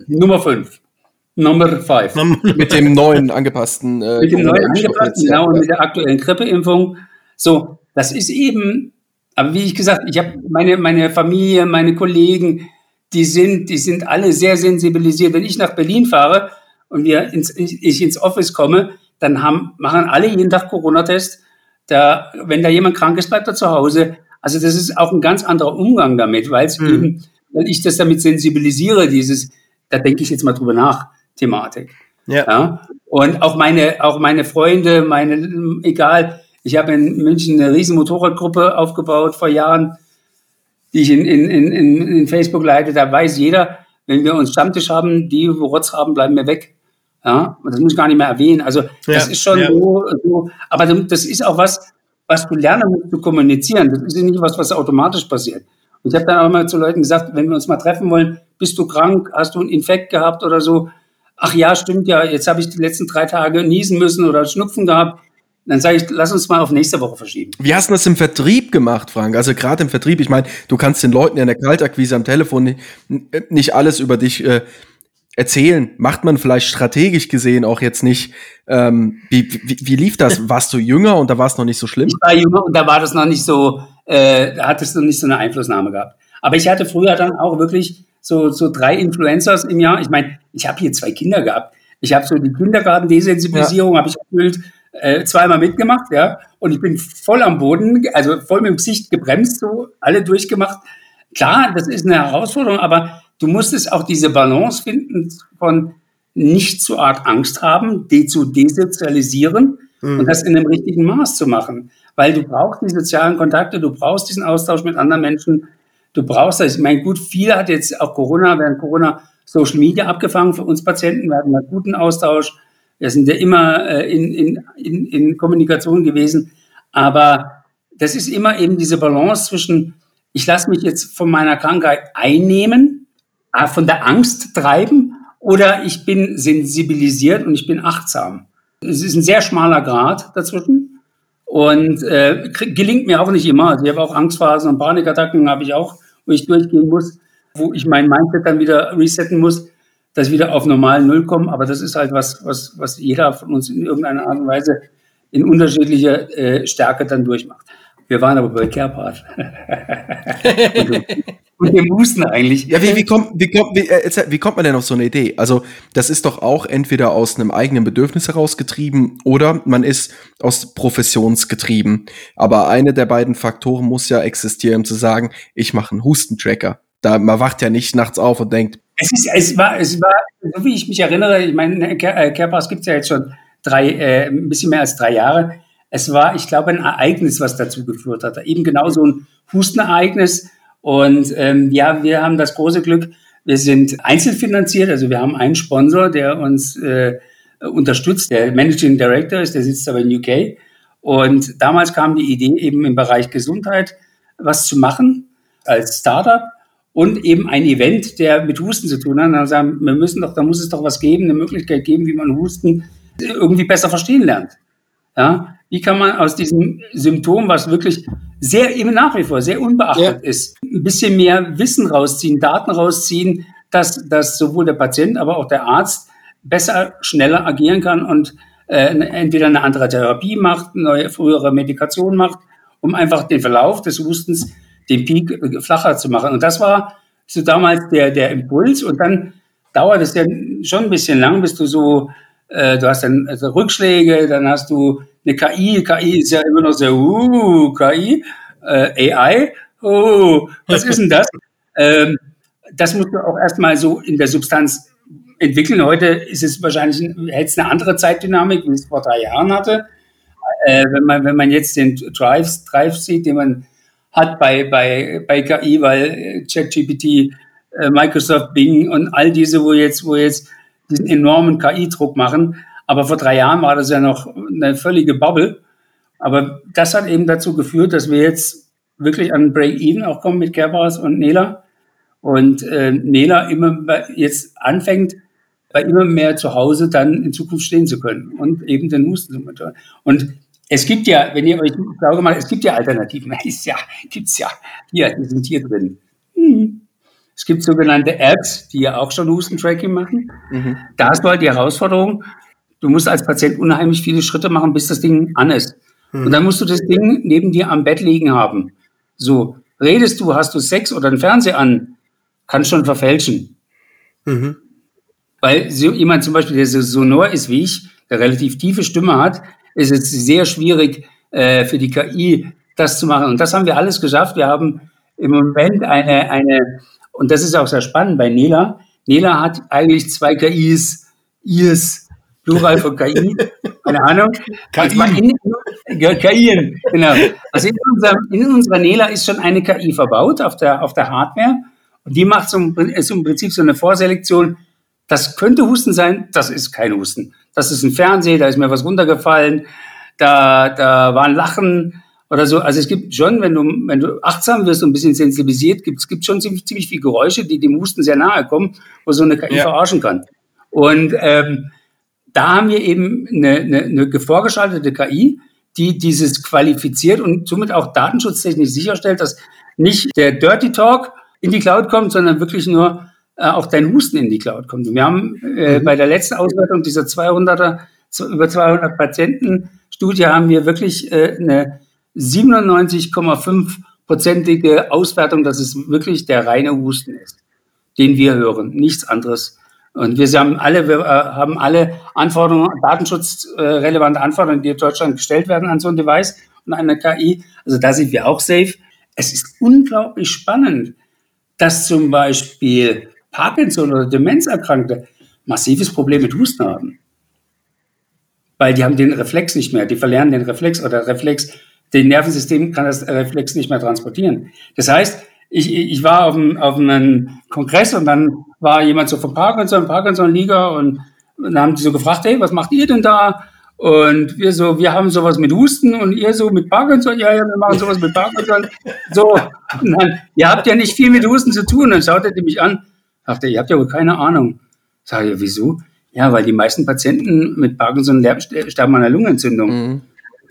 Nummer 5. Nummer 5. mit dem neuen angepassten. Äh, mit dem neuen angepassten, genau, und mit der aktuellen Grippeimpfung. So, das ist eben aber wie ich gesagt, ich habe meine, meine Familie, meine Kollegen, die sind, die sind alle sehr sensibilisiert. Wenn ich nach Berlin fahre und wir ins, ich ins Office komme, dann haben, machen alle jeden Tag Corona-Test. Da, wenn da jemand krank ist, bleibt er zu Hause. Also das ist auch ein ganz anderer Umgang damit, weil es mhm. eben, weil ich das damit sensibilisiere, dieses, da denke ich jetzt mal drüber nach, Thematik. Ja. ja. Und auch meine, auch meine Freunde, meine, egal, ich habe in München eine riesen Motorradgruppe aufgebaut vor Jahren, die ich in, in, in, in Facebook leite. Da weiß jeder, wenn wir uns Stammtisch haben, die, wo Rotz haben, bleiben wir weg. Ja, und das muss ich gar nicht mehr erwähnen. Also, das ja, ist schon ja. so, so, aber das ist auch was, was du lernen musst zu kommunizieren. Das ist nicht was, was automatisch passiert. Und ich habe dann auch mal zu Leuten gesagt, wenn wir uns mal treffen wollen, bist du krank, hast du einen Infekt gehabt oder so? Ach ja, stimmt ja, jetzt habe ich die letzten drei Tage niesen müssen oder Schnupfen gehabt. Dann sage ich, lass uns mal auf nächste Woche verschieben. Wie hast du das im Vertrieb gemacht, Frank? Also gerade im Vertrieb, ich meine, du kannst den Leuten in der Kaltakquise am Telefon nicht, nicht alles über dich äh, erzählen. Macht man vielleicht strategisch gesehen auch jetzt nicht. Ähm, wie, wie, wie lief das? Warst du jünger und da war es noch nicht so schlimm? Ich war jünger und da war das noch nicht so, äh, da hattest du nicht so eine Einflussnahme gehabt. Aber ich hatte früher dann auch wirklich so, so drei Influencers im Jahr. Ich meine, ich habe hier zwei Kinder gehabt. Ich habe so die Kindergarten-Desensibilisierung, ja. habe ich erfüllt äh, zweimal mitgemacht, ja, und ich bin voll am Boden, also voll mit dem Gesicht gebremst, so alle durchgemacht. Klar, das ist eine Herausforderung, aber du musstest auch diese Balance finden von nicht zu arg Angst haben, die zu desozialisieren mhm. und das in einem richtigen Maß zu machen. Weil du brauchst die sozialen Kontakte, du brauchst diesen Austausch mit anderen Menschen, du brauchst das. Ich meine, gut, viele hat jetzt auch Corona, während Corona Social Media abgefangen für uns Patienten. Wir hatten einen guten Austausch. Wir sind ja immer äh, in, in, in, in Kommunikation gewesen. Aber das ist immer eben diese Balance zwischen, ich lasse mich jetzt von meiner Krankheit einnehmen, äh, von der Angst treiben, oder ich bin sensibilisiert und ich bin achtsam. Es ist ein sehr schmaler Grad dazwischen und äh, gelingt mir auch nicht immer. Also ich habe auch Angstphasen und Panikattacken habe ich auch, wo ich durchgehen muss, wo ich mein Mindset dann wieder resetten muss dass wieder auf normalen Null kommen. Aber das ist halt was, was, was jeder von uns in irgendeiner Art und Weise in unterschiedlicher äh, Stärke dann durchmacht. Wir waren aber bei Kerbhardt. und dem Husten eigentlich. Ja, wie, wie, kommt, wie, kommt, wie, äh, wie kommt man denn auf so eine Idee? Also, das ist doch auch entweder aus einem eigenen Bedürfnis herausgetrieben oder man ist aus Professionsgetrieben. Aber eine der beiden Faktoren muss ja existieren, um zu sagen, ich mache einen Hustentracker. Da, man wacht ja nicht nachts auf und denkt, es, ist, es, war, es war, so wie ich mich erinnere, ich meine, Kerpass gibt es ja jetzt schon drei, äh, ein bisschen mehr als drei Jahre. Es war, ich glaube, ein Ereignis, was dazu geführt hat. Eben genau so ein Hustenereignis. Und ähm, ja, wir haben das große Glück, wir sind einzelfinanziert, also wir haben einen Sponsor, der uns äh, unterstützt. Der Managing Director ist, der sitzt aber in UK. Und damals kam die Idee, eben im Bereich Gesundheit was zu machen als Startup und eben ein Event, der mit Husten zu tun hat. Dann sagen, wir müssen doch, da muss es doch was geben, eine Möglichkeit geben, wie man Husten irgendwie besser verstehen lernt. Ja, wie kann man aus diesem Symptom, was wirklich sehr eben nach wie vor sehr unbeachtet ja. ist, ein bisschen mehr Wissen rausziehen, Daten rausziehen, dass, dass sowohl der Patient, aber auch der Arzt besser, schneller agieren kann und äh, entweder eine andere Therapie macht, neue frühere Medikation macht, um einfach den Verlauf des Hustens den Peak flacher zu machen. Und das war so damals der, der Impuls. Und dann dauert es ja schon ein bisschen lang, bis du so, äh, du hast dann also Rückschläge, dann hast du eine KI. KI ist ja immer noch sehr, uh, KI, äh, AI, oh, was ist denn das? ähm, das musst du auch erstmal so in der Substanz entwickeln. Heute ist es wahrscheinlich hätte eine andere Zeitdynamik, wie es vor drei Jahren hatte. Äh, wenn, man, wenn man jetzt den Drive, Drive sieht, den man hat bei, bei, bei KI, weil ChatGPT, äh, Microsoft Bing und all diese, wo jetzt, wo jetzt diesen enormen KI-Druck machen. Aber vor drei Jahren war das ja noch eine völlige Bubble. Aber das hat eben dazu geführt, dass wir jetzt wirklich an Break-Even auch kommen mit Kerbers und Nela. Und äh, Nela immer jetzt anfängt, bei immer mehr zu Hause dann in Zukunft stehen zu können und eben den Husten zu monitoren. Und es gibt ja, wenn ihr euch Sorge macht, es gibt ja Alternativen. Es ja, gibt's ja. Hier, die sind hier drin. Mhm. Es gibt sogenannte Apps, die ja auch schon Hustentracking machen. Mhm. Da du halt die Herausforderung, du musst als Patient unheimlich viele Schritte machen, bis das Ding an ist. Mhm. Und dann musst du das Ding neben dir am Bett liegen haben. So, redest du, hast du Sex oder einen Fernseher an, kannst schon verfälschen. Mhm. Weil so jemand zum Beispiel, der so sonor ist wie ich, der relativ tiefe Stimme hat, ist es sehr schwierig äh, für die KI das zu machen. Und das haben wir alles geschafft. Wir haben im Moment eine, eine, und das ist auch sehr spannend bei Nela. Nela hat eigentlich zwei KIs, IS, Plural von KI, keine Ahnung. KI. KI, genau. Also in, unserem, in unserer Nela ist schon eine KI verbaut auf der, auf der Hardware. Und die macht so, ist im Prinzip so eine Vorselektion. Das könnte Husten sein, das ist kein Husten das ist ein Fernseher, da ist mir was runtergefallen, da, da war ein Lachen oder so. Also es gibt schon, wenn du, wenn du achtsam wirst und ein bisschen sensibilisiert, gibt es gibt schon ziemlich, ziemlich viele Geräusche, die dem Husten sehr nahe kommen, wo so eine KI ja. verarschen kann. Und ähm, da haben wir eben eine, eine, eine vorgeschaltete KI, die dieses qualifiziert und somit auch datenschutztechnisch sicherstellt, dass nicht der Dirty Talk in die Cloud kommt, sondern wirklich nur äh, auch dein Husten in die Cloud kommt. Und wir haben äh, mhm. bei der letzten Auswertung dieser 200er, über 200 Patienten-Studie haben wir wirklich äh, eine 97,5-prozentige Auswertung, dass es wirklich der reine Husten ist, den wir hören, nichts anderes. Und wir haben alle, wir, äh, haben alle Anforderungen, datenschutzrelevante Anforderungen, die in Deutschland gestellt werden an so ein Device und eine KI. Also da sind wir auch safe. Es ist unglaublich spannend, dass zum Beispiel Parkinson oder Demenzerkrankte massives Problem mit Husten haben. Weil die haben den Reflex nicht mehr, die verlernen den Reflex oder Reflex, den Nervensystem kann das Reflex nicht mehr transportieren. Das heißt, ich, ich war auf einem, auf einem Kongress und dann war jemand so von Parkinson, Parkinson-Liga und, und dann haben die so gefragt, hey, was macht ihr denn da? Und wir so, wir haben sowas mit Husten und ihr so mit Parkinson, ja, ja, wir machen sowas mit Parkinson. So, und dann, ihr habt ja nicht viel mit Husten zu tun. Und dann schaut er mich an, er, ihr habt ja wohl keine Ahnung. Sag ich, wieso? Ja, weil die meisten Patienten mit Parkinson sterben an einer Lungenentzündung. Mhm.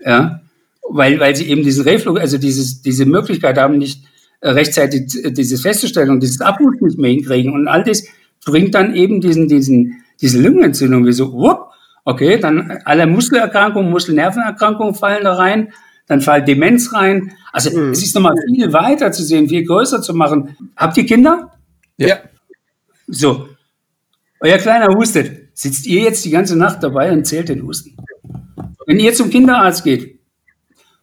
Ja, weil, weil sie eben diesen Reflux, also dieses, diese Möglichkeit haben, nicht rechtzeitig dieses festzustellen und dieses Abhut nicht mehr hinkriegen. Und all das bringt dann eben diesen, diesen, diese Lungenentzündung. Wie so, whoop, okay, dann alle Muskelerkrankungen, Muskelnervenerkrankungen fallen da rein, dann fällt Demenz rein. Also mhm. es ist nochmal viel weiter zu sehen, viel größer zu machen. Habt ihr Kinder? Ja. So, euer Kleiner hustet. Sitzt ihr jetzt die ganze Nacht dabei und zählt den Husten? Wenn ihr zum Kinderarzt geht,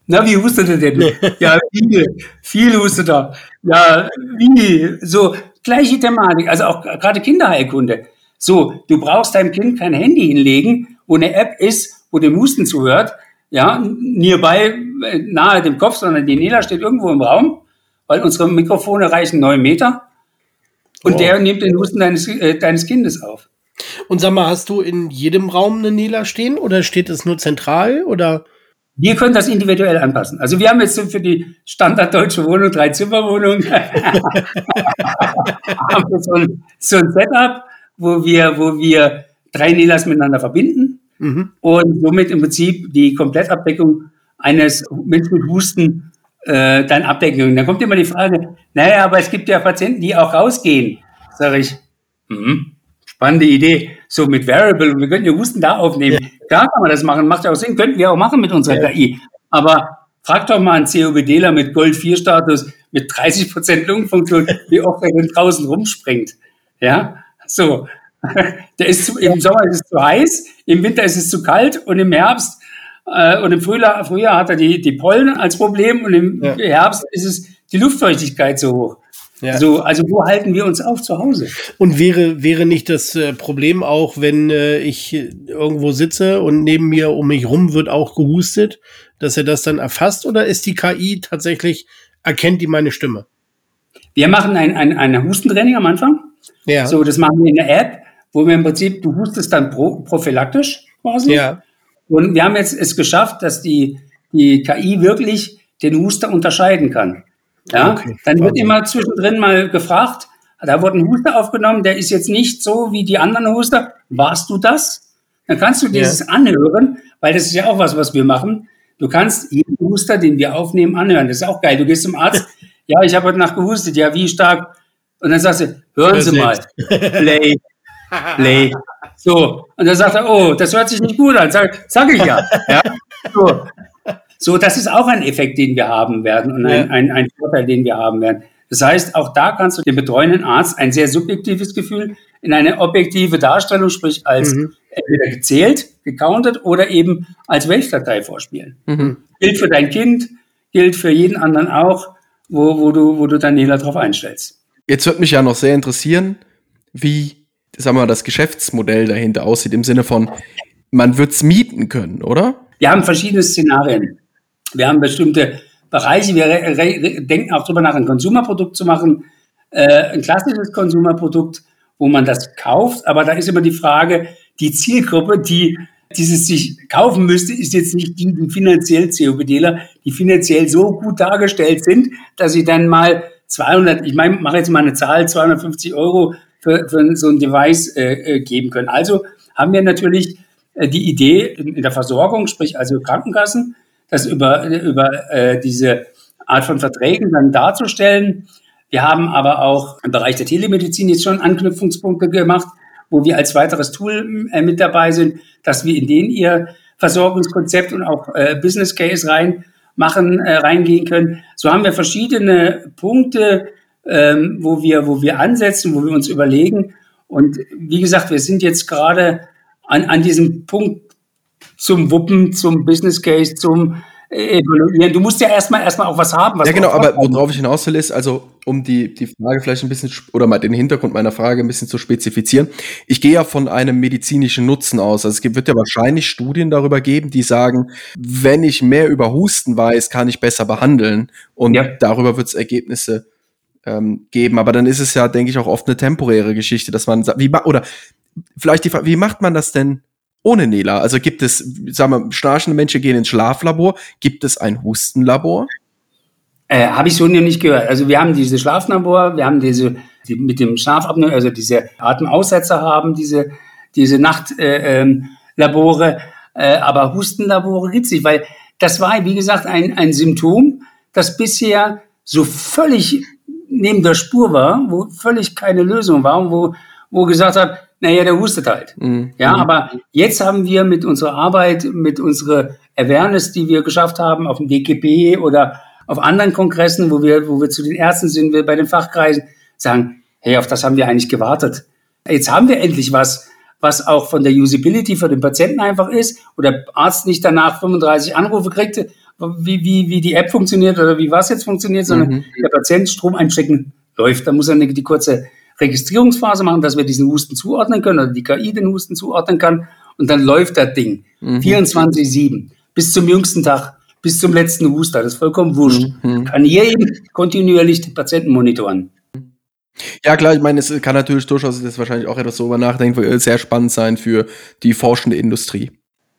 na, wie hustet er denn? ja, viel, viel hustet er. Ja, wie? So, gleiche Thematik. Also auch gerade Kinderheilkunde. So, du brauchst deinem Kind kein Handy hinlegen, wo eine App ist, wo dem Husten zuhört. Ja, nearby, nahe dem Kopf, sondern die Nela steht irgendwo im Raum, weil unsere Mikrofone reichen neun Meter. Und oh. der nimmt den Husten deines, äh, deines Kindes auf. Und sag mal, hast du in jedem Raum eine Nela stehen oder steht es nur zentral oder? Wir können das individuell anpassen. Also wir haben jetzt für die standarddeutsche Wohnung, drei Zimmerwohnung, haben wir so ein, so ein Setup, wo wir, wo wir drei Nelas miteinander verbinden mhm. und somit im Prinzip die Komplettabdeckung eines Menschen mit Husten äh, dann abdecken. Und dann kommt immer die Frage, naja, aber es gibt ja Patienten, die auch rausgehen. Sage ich, mhm, spannende Idee. So mit Variable, wir könnten ja Husten da aufnehmen. Ja. Klar kann man das machen, macht ja auch Sinn, könnten wir auch machen mit unserer ja. KI. Aber frag doch mal einen COPDler mit Gold-4-Status, mit 30 Prozent Lungenfunktion, wie oft er denn draußen rumspringt. Ja, so. Der ist zu, Im Sommer ist es zu heiß, im Winter ist es zu kalt und im Herbst äh, und im Frühjahr, Frühjahr hat er die, die Pollen als Problem und im ja. Herbst ist es die Luftfeuchtigkeit so hoch. Ja. Also, also wo halten wir uns auf zu Hause? Und wäre, wäre nicht das äh, Problem auch, wenn äh, ich irgendwo sitze und neben mir um mich rum wird auch gehustet, dass er das dann erfasst oder ist die KI tatsächlich, erkennt die meine Stimme? Wir machen ein, ein, ein Hustentraining am Anfang. Ja. So, das machen wir in der App, wo wir im Prinzip, du hustest dann pro, prophylaktisch quasi. Ja. Und wir haben jetzt es geschafft, dass die, die KI wirklich den Huster unterscheiden kann. Ja, okay. dann wird immer zwischendrin mal gefragt, da wurde ein Huster aufgenommen, der ist jetzt nicht so wie die anderen Huster. Warst du das? Dann kannst du dieses ja. anhören, weil das ist ja auch was, was wir machen. Du kannst jeden Huster, den wir aufnehmen, anhören. Das ist auch geil. Du gehst zum Arzt, ja, ich habe heute Nacht gehustet, ja, wie stark? Und dann sagst du, hören Sie mal, Play, Play. So, und dann sagt er, oh, das hört sich nicht gut an. Sag, sag ich ja. ja. So. So, das ist auch ein Effekt, den wir haben werden und ein, ein, ein Vorteil, den wir haben werden. Das heißt, auch da kannst du dem betreuenden Arzt ein sehr subjektives Gefühl in eine objektive Darstellung, sprich als mhm. entweder gezählt, gecountet oder eben als Wave-Datei vorspielen. Mhm. Gilt für dein Kind, gilt für jeden anderen auch, wo, wo, du, wo du Daniela drauf einstellst. Jetzt wird mich ja noch sehr interessieren, wie, sagen wir mal, das Geschäftsmodell dahinter aussieht, im Sinne von, man wird es mieten können, oder? Wir haben verschiedene Szenarien. Wir haben bestimmte Bereiche. Wir denken auch darüber nach, ein Konsumerprodukt zu machen, äh, ein klassisches Konsumerprodukt, wo man das kauft. Aber da ist immer die Frage, die Zielgruppe, die dieses sich kaufen müsste, ist jetzt nicht die, die finanziell COPDler, die finanziell so gut dargestellt sind, dass sie dann mal 200, ich meine, mache jetzt mal eine Zahl, 250 Euro für, für so ein Device äh, äh, geben können. Also haben wir natürlich äh, die Idee in, in der Versorgung, sprich also Krankenkassen, das über, über äh, diese Art von Verträgen dann darzustellen. Wir haben aber auch im Bereich der Telemedizin jetzt schon Anknüpfungspunkte gemacht, wo wir als weiteres Tool äh, mit dabei sind, dass wir in den ihr Versorgungskonzept und auch äh, Business Case rein machen, äh, reingehen können. So haben wir verschiedene Punkte, ähm, wo wir, wo wir ansetzen, wo wir uns überlegen. Und wie gesagt, wir sind jetzt gerade an, an diesem Punkt zum Wuppen, zum Business Case, zum äh, evaluieren. Du musst ja erstmal erstmal auch was haben. Was ja, genau, aber worauf ich hinaus will, ist, also um die, die Frage vielleicht ein bisschen oder mal den Hintergrund meiner Frage ein bisschen zu spezifizieren. Ich gehe ja von einem medizinischen Nutzen aus. Also es wird ja wahrscheinlich Studien darüber geben, die sagen, wenn ich mehr über Husten weiß, kann ich besser behandeln. Und ja. darüber wird es Ergebnisse ähm, geben. Aber dann ist es ja, denke ich, auch oft eine temporäre Geschichte, dass man sagt, wie oder vielleicht die Frage, wie macht man das denn ohne Nela? Also gibt es, sagen wir, schnarchende Menschen gehen ins Schlaflabor. Gibt es ein Hustenlabor? Äh, Habe ich so nicht gehört. Also wir haben diese Schlaflabor, wir haben diese die mit dem Schlafapnoe, also diese Atemaussetzer haben, diese diese Nachtlabore, äh, ähm, äh, aber Hustenlabore gibt es nicht, weil das war, wie gesagt, ein, ein Symptom, das bisher so völlig neben der Spur war, wo völlig keine Lösung war und wo, wo gesagt hat, naja, der hustet halt. Mhm. Ja, mhm. aber jetzt haben wir mit unserer Arbeit, mit unserer Awareness, die wir geschafft haben auf dem DGB oder auf anderen Kongressen, wo wir, wo wir zu den Ärzten sind, wir bei den Fachkreisen, sagen, hey, auf das haben wir eigentlich gewartet. Jetzt haben wir endlich was, was auch von der Usability für den Patienten einfach ist, wo der Arzt nicht danach 35 Anrufe kriegt, wie, wie, wie die App funktioniert oder wie was jetzt funktioniert, sondern mhm. der Patient Strom einstecken läuft. Da muss er die, die kurze Registrierungsphase machen, dass wir diesen Husten zuordnen können oder die KI den Husten zuordnen kann. Und dann läuft das Ding. Mhm. 24-7. Bis zum jüngsten Tag, bis zum letzten Huster. Das ist vollkommen wurscht. Mhm. Kann hier eben kontinuierlich die Patienten monitoren. Ja, klar, ich meine, es kann natürlich durchaus, das wahrscheinlich auch etwas so über nachdenken, sehr spannend sein für die forschende Industrie.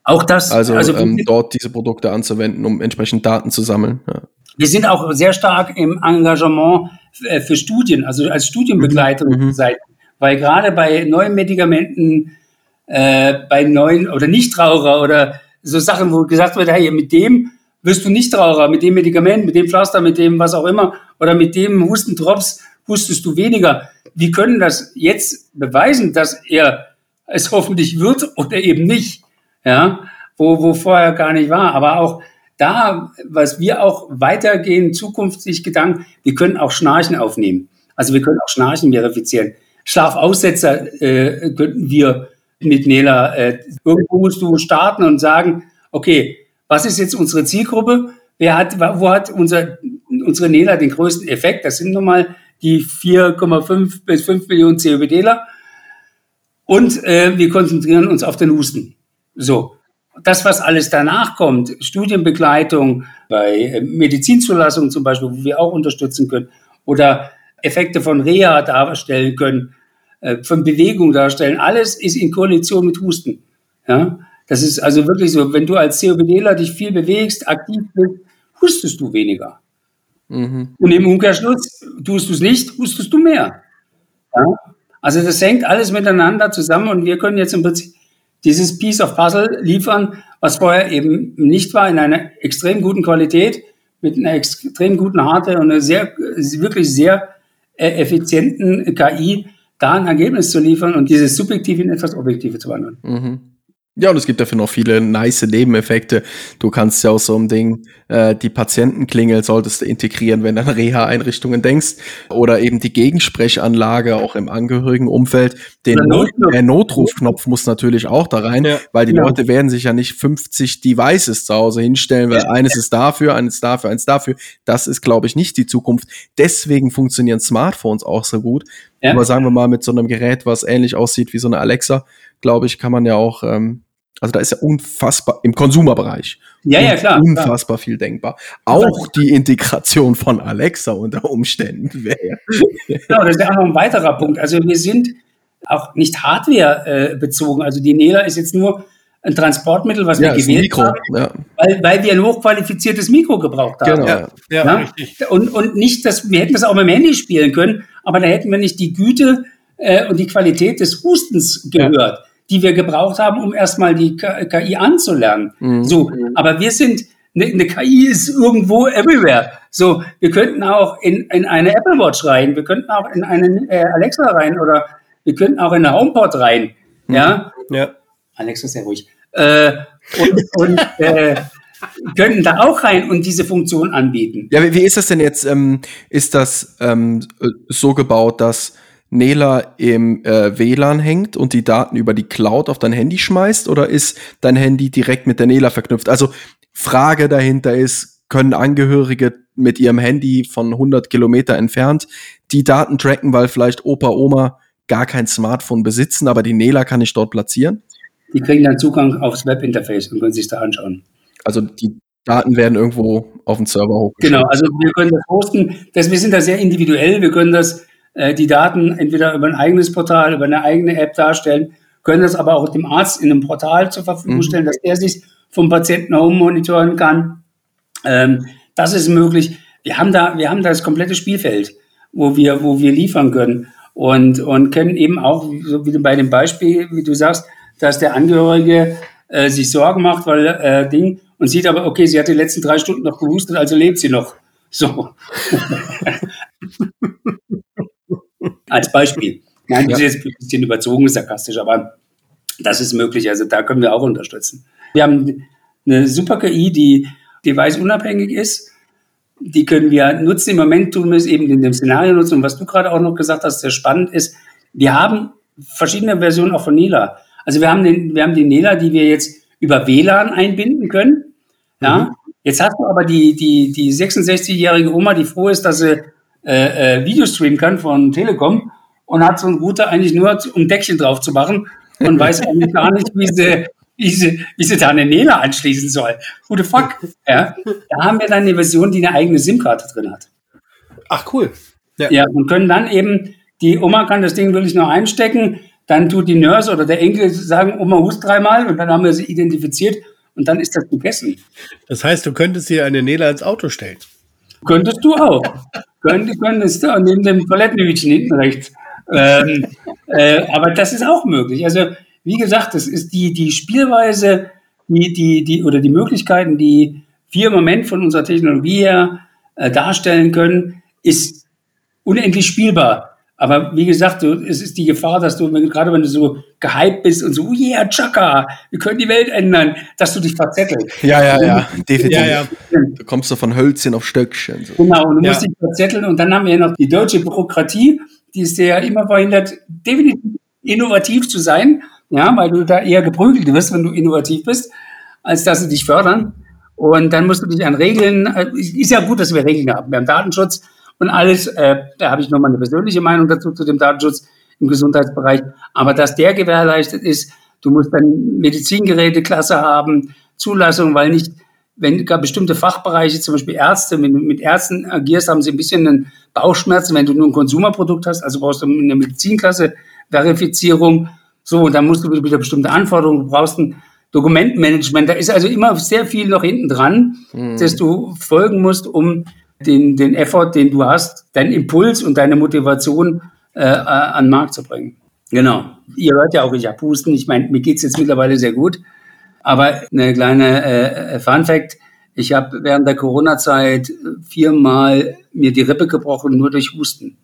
Auch das. Also, also ähm, dort diese Produkte anzuwenden, um entsprechend Daten zu sammeln. Ja. Wir sind auch sehr stark im Engagement äh, für Studien, also als Studienbegleitung mhm. sein, weil gerade bei neuen Medikamenten, äh, bei neuen oder Nichtraucher oder so Sachen, wo gesagt wird, hey, mit dem wirst du Nichtraucher, mit dem Medikament, mit dem Pflaster, mit dem was auch immer oder mit dem Hustendrops hustest du weniger. Wir können das jetzt beweisen, dass er es hoffentlich wird oder eben nicht, ja, wo, wo vorher gar nicht war. Aber auch da, was wir auch weitergehen, zukünftig Gedanken, wir können auch Schnarchen aufnehmen. Also wir können auch Schnarchen verifizieren. Schlafaussetzer äh, könnten wir mit Nela, äh, irgendwo musst du starten und sagen, okay, was ist jetzt unsere Zielgruppe? Wer hat, wo hat unser, unsere Nela den größten Effekt? Das sind nun mal die 4,5 bis 5 Millionen COPDler und äh, wir konzentrieren uns auf den Husten. So. Das, was alles danach kommt, Studienbegleitung bei äh, Medizinzulassung zum Beispiel, wo wir auch unterstützen können, oder Effekte von Reha darstellen können, äh, von Bewegung darstellen, alles ist in Koalition mit Husten. Ja? Das ist also wirklich so, wenn du als COPDler dich viel bewegst, aktiv bist, hustest du weniger. Mhm. Und im Umkehrschluss tust du es nicht, hustest du mehr. Ja? Also das hängt alles miteinander zusammen und wir können jetzt im Prinzip dieses Piece of Puzzle liefern, was vorher eben nicht war, in einer extrem guten Qualität, mit einer extrem guten Hardware und einer sehr, wirklich sehr äh, effizienten KI, da ein Ergebnis zu liefern und dieses Subjektive in etwas Objektive zu wandeln. Mhm. Ja, und es gibt dafür noch viele nice Nebeneffekte. Du kannst ja auch so ein Ding, äh, die Patientenklingel solltest du integrieren, wenn du an Reha-Einrichtungen denkst. Oder eben die Gegensprechanlage auch im Angehörigenumfeld. Den der Notrufknopf muss natürlich auch da rein, ja. weil die ja. Leute werden sich ja nicht 50 Devices zu Hause hinstellen, weil ja. eines ist dafür, eines dafür, eines dafür. Das ist, glaube ich, nicht die Zukunft. Deswegen funktionieren Smartphones auch so gut. Aber sagen wir mal, mit so einem Gerät, was ähnlich aussieht wie so eine Alexa, glaube ich, kann man ja auch ähm, also da ist ja unfassbar im Konsumerbereich. Ja, ja, klar. Unfassbar klar. viel denkbar. Auch die Integration von Alexa unter Umständen wäre. Genau, das ist ja auch noch ein weiterer Punkt. Also wir sind auch nicht Hardware äh, bezogen. Also die Nela ist jetzt nur ein Transportmittel, was ja, wir gewählt Mikro, haben, ja. weil, weil wir ein hochqualifiziertes Mikro gebraucht haben. Genau. Ja, ja, richtig. Und, und nicht, dass wir hätten das auch mit dem Handy spielen können, aber da hätten wir nicht die Güte äh, und die Qualität des Hustens gehört die wir gebraucht haben, um erstmal die KI anzulernen. Mhm. So, aber wir sind, eine, eine KI ist irgendwo everywhere. So, wir könnten auch in, in eine Apple Watch rein, wir könnten auch in eine äh, Alexa rein oder wir könnten auch in eine HomePod rein. Mhm. Ja? ja. Alexa, sehr ruhig. Äh, und und äh, könnten da auch rein und diese Funktion anbieten. Ja, wie, wie ist das denn jetzt? Ähm, ist das ähm, so gebaut, dass Nela im äh, WLAN hängt und die Daten über die Cloud auf dein Handy schmeißt oder ist dein Handy direkt mit der Nela verknüpft? Also Frage dahinter ist, können Angehörige mit ihrem Handy von 100 Kilometer entfernt die Daten tracken, weil vielleicht Opa, Oma gar kein Smartphone besitzen, aber die Nela kann ich dort platzieren? Die kriegen dann Zugang aufs Webinterface und können sich da anschauen. Also die Daten werden irgendwo auf den Server hochgeschickt. Genau, also wir können das hosten. Das, wir sind da sehr individuell. Wir können das äh, die Daten entweder über ein eigenes Portal, über eine eigene App darstellen, können das aber auch dem Arzt in einem Portal zur Verfügung mhm. stellen, dass er sich vom Patienten home monitoren kann. Ähm, das ist möglich. Wir haben da, wir haben da das komplette Spielfeld, wo wir, wo wir liefern können und, und können eben auch, so wie du bei dem Beispiel, wie du sagst, dass der Angehörige äh, sich Sorgen macht, weil äh, Ding und sieht aber, okay, sie hat die letzten drei Stunden noch gehustet, also lebt sie noch. So. Als Beispiel. Nein, das ja. ist jetzt ein bisschen überzogen, sarkastisch, aber das ist möglich. Also da können wir auch unterstützen. Wir haben eine super KI, die device-unabhängig ist. Die können wir nutzen. Im Moment tun wir es eben in dem Szenario nutzen. Und was du gerade auch noch gesagt hast, sehr spannend ist, wir haben verschiedene Versionen auch von Nela. Also wir haben, den, wir haben die Nela, die wir jetzt über WLAN einbinden können. Ja. Mhm. Jetzt hast du aber die, die, die 66-jährige Oma, die froh ist, dass sie äh, äh, Video streamen kann von Telekom und hat so einen Router eigentlich nur, um Deckchen drauf zu machen und weiß eigentlich gar nicht, wie sie, wie sie, wie sie da eine Nele anschließen soll. Who the fuck? Ja, da haben wir dann eine Version, die eine eigene SIM-Karte drin hat. Ach, cool. Ja. ja, und können dann eben, die Oma kann das Ding wirklich nur einstecken, dann tut die Nurse oder der Enkel sagen, Oma hust dreimal und dann haben wir sie identifiziert und dann ist das gegessen. Das heißt, du könntest hier eine Nele ins Auto stellen. Könntest du auch. Könnte, könntest du, neben dem Toilettenhütchen hinten rechts. Ähm, äh, aber das ist auch möglich. Also, wie gesagt, das ist die, die Spielweise, die, die, die, oder die Möglichkeiten, die wir im Moment von unserer Technologie her äh, darstellen können, ist unendlich spielbar. Aber wie gesagt, du, es ist die Gefahr, dass du, wenn, gerade wenn du so gehypt bist und so, oh yeah, Chaka, wir können die Welt ändern, dass du dich verzettelst. Ja, ja, ja, definitiv. Ja, ja. Du kommst so von Hölzchen auf Stöckchen. So. Genau, und du ja. musst dich verzetteln. Und dann haben wir ja noch die deutsche Bürokratie, die ist ja immer verhindert, definitiv innovativ zu sein, ja, weil du da eher geprügelt wirst, wenn du innovativ bist, als dass sie dich fördern. Und dann musst du dich an Regeln, äh, ist ja gut, dass wir Regeln haben. Wir haben Datenschutz, und alles. Äh, da habe ich nochmal eine persönliche Meinung dazu zu dem Datenschutz im Gesundheitsbereich. Aber dass der gewährleistet ist, du musst dann Medizingeräteklasse haben, Zulassung, weil nicht, wenn gar bestimmte Fachbereiche, zum Beispiel Ärzte, wenn du mit Ärzten agierst, haben sie ein bisschen einen Bauchschmerzen, wenn du nur ein Konsumerprodukt hast, also brauchst du eine Medizinklasse, Verifizierung, so, und dann musst du wieder bestimmte Anforderungen, du brauchst ein Dokumentenmanagement, da ist also immer sehr viel noch hinten dran, mhm. dass du folgen musst, um den, den Effort, den du hast, deinen Impuls und deine Motivation äh, äh, an den Markt zu bringen. Genau. Ihr hört ja auch, ich habe Husten. Ich meine, mir geht's jetzt mittlerweile sehr gut. Aber eine kleine äh, äh, Fun Fact. Ich habe während der Corona-Zeit viermal mir die Rippe gebrochen, nur durch Husten.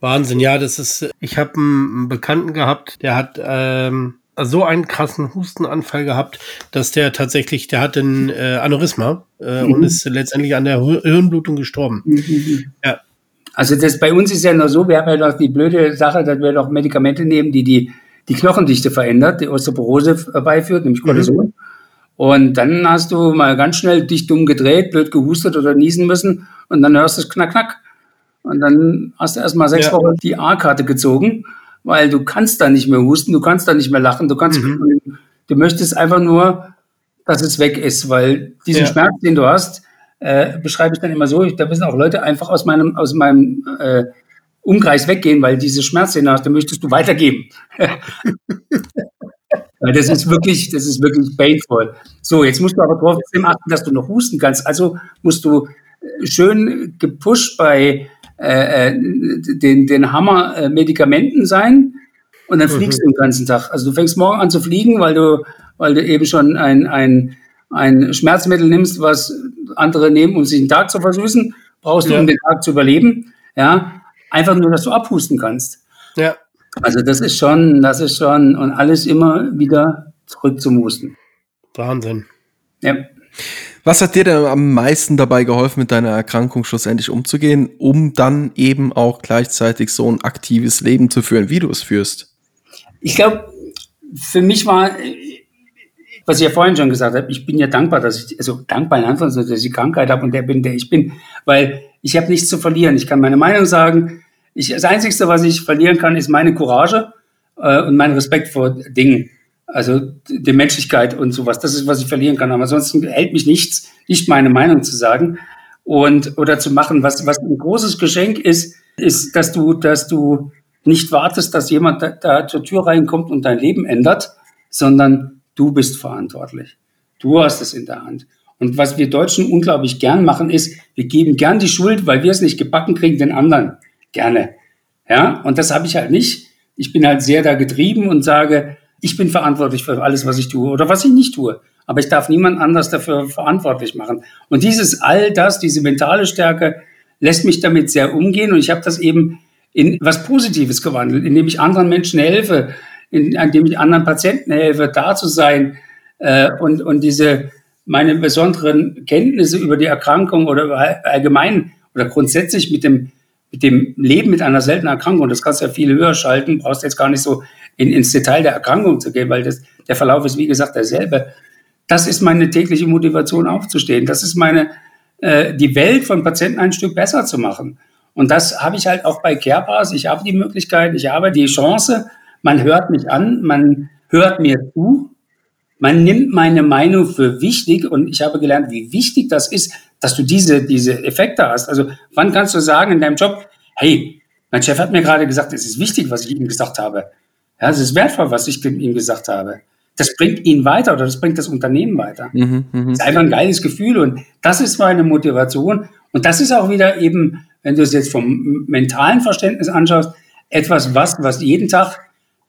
Wahnsinn, ja, das ist, ich habe einen Bekannten gehabt, der hat ähm, so einen krassen Hustenanfall gehabt, dass der tatsächlich, der hat ein äh, Aneurysma äh, mhm. und ist letztendlich an der Hirnblutung gestorben. Mhm. Ja. Also das bei uns ist ja nur so, wir haben ja noch die blöde Sache, dass wir noch Medikamente nehmen, die die, die Knochendichte verändert, die Osteoporose herbeiführt, nämlich Cortison. Mhm. Und dann hast du mal ganz schnell dich dumm gedreht, blöd gehustet oder niesen müssen und dann hörst du es knack, knack. Und dann hast du erstmal sechs ja. Wochen die A-Karte gezogen, weil du kannst da nicht mehr husten, du kannst da nicht mehr lachen, du kannst, mhm. du möchtest einfach nur, dass es weg ist, weil diesen ja. Schmerz, den du hast, äh, beschreibe ich dann immer so, ich, da müssen auch Leute einfach aus meinem, aus meinem äh, Umkreis weggehen, weil diese Schmerz, den du hast, den möchtest du weitergeben. weil das ist wirklich, das ist wirklich painful. So, jetzt musst du aber trotzdem achten, dass du noch husten kannst. Also musst du schön gepusht bei äh, äh, den, den Hammer äh, Medikamenten sein und dann fliegst mhm. du den ganzen Tag. Also du fängst morgen an zu fliegen, weil du, weil du eben schon ein, ein, ein Schmerzmittel nimmst, was andere nehmen, um sich den Tag zu versüßen, brauchst ja. du, um den Tag zu überleben. Ja, einfach nur, dass du abhusten kannst. Ja. Also das ist schon, das ist schon und alles immer wieder zurück zum Husten. Wahnsinn. Ja. Was hat dir denn am meisten dabei geholfen, mit deiner Erkrankung schlussendlich umzugehen, um dann eben auch gleichzeitig so ein aktives Leben zu führen, wie du es führst? Ich glaube, für mich war, was ich ja vorhin schon gesagt habe, ich bin ja dankbar, dass ich, also dankbar in Anführungszeichen, dass ich die Krankheit habe und der bin, der ich bin, weil ich habe nichts zu verlieren. Ich kann meine Meinung sagen. Ich, das Einzige, was ich verlieren kann, ist meine Courage äh, und mein Respekt vor Dingen. Also die Menschlichkeit und sowas, das ist, was ich verlieren kann. Aber ansonsten hält mich nichts, nicht meine Meinung zu sagen und oder zu machen. Was, was ein großes Geschenk ist, ist, dass du, dass du nicht wartest, dass jemand da, da zur Tür reinkommt und dein Leben ändert, sondern du bist verantwortlich. Du hast es in der Hand. Und was wir Deutschen unglaublich gern machen, ist, wir geben gern die Schuld, weil wir es nicht gebacken kriegen, den anderen. Gerne. Ja, und das habe ich halt nicht. Ich bin halt sehr da getrieben und sage, ich bin verantwortlich für alles, was ich tue oder was ich nicht tue. Aber ich darf niemand anders dafür verantwortlich machen. Und dieses all das, diese mentale Stärke, lässt mich damit sehr umgehen. Und ich habe das eben in was Positives gewandelt, indem ich anderen Menschen helfe, indem ich anderen Patienten helfe, da zu sein äh, und, und diese meine besonderen Kenntnisse über die Erkrankung oder allgemein oder grundsätzlich mit dem mit dem Leben mit einer seltenen Erkrankung, das kannst du ja viel höher schalten, brauchst jetzt gar nicht so in, ins Detail der Erkrankung zu gehen, weil das, der Verlauf ist, wie gesagt, derselbe. Das ist meine tägliche Motivation aufzustehen. Das ist meine, äh, die Welt von Patienten ein Stück besser zu machen. Und das habe ich halt auch bei CarePass. Ich habe die Möglichkeit, ich habe die Chance, man hört mich an, man hört mir zu, man nimmt meine Meinung für wichtig und ich habe gelernt, wie wichtig das ist, dass du diese, diese Effekte hast. Also wann kannst du sagen in deinem Job, hey, mein Chef hat mir gerade gesagt, es ist wichtig, was ich ihm gesagt habe. Ja, es ist wertvoll, was ich ihm gesagt habe. Das bringt ihn weiter oder das bringt das Unternehmen weiter. Mhm, mh. Das ist einfach ein geiles Gefühl und das ist meine Motivation. Und das ist auch wieder eben, wenn du es jetzt vom mentalen Verständnis anschaust, etwas, was, was jeden Tag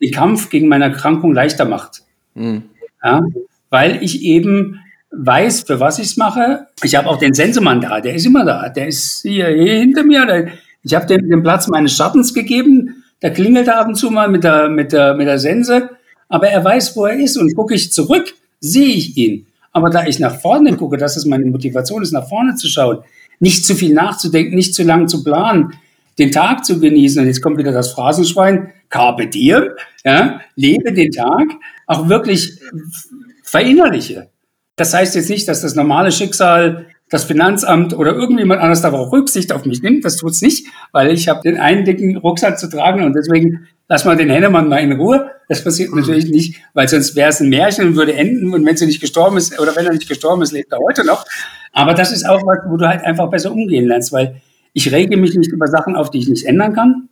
den Kampf gegen meine Erkrankung leichter macht. Mhm. Ja, weil ich eben weiß, für was ich es mache. Ich habe auch den Sensemann da, der ist immer da. Der ist hier, hier hinter mir. Der, ich habe dem den Platz meines Schattens gegeben. Der klingelt ab und zu mal mit der, mit der, mit der Sense. Aber er weiß, wo er ist. Und gucke ich zurück, sehe ich ihn. Aber da ich nach vorne gucke, das ist meine Motivation, ist nach vorne zu schauen, nicht zu viel nachzudenken, nicht zu lang zu planen, den Tag zu genießen. Und jetzt kommt wieder das Phrasenschwein, carpe diem, ja, lebe den Tag, auch wirklich verinnerliche. Das heißt jetzt nicht, dass das normale Schicksal das Finanzamt oder irgendjemand anders darauf Rücksicht auf mich nimmt. Das tut's nicht, weil ich habe den einen dicken Rucksack zu tragen und deswegen lass mal den Hennemann mal in Ruhe. Das passiert mhm. natürlich nicht, weil sonst wäre es ein Märchen und würde enden und wenn sie nicht gestorben ist oder wenn er nicht gestorben ist, lebt er heute noch. Aber das ist auch was, wo du halt einfach besser umgehen lernst, weil ich rege mich nicht über Sachen auf, die ich nicht ändern kann.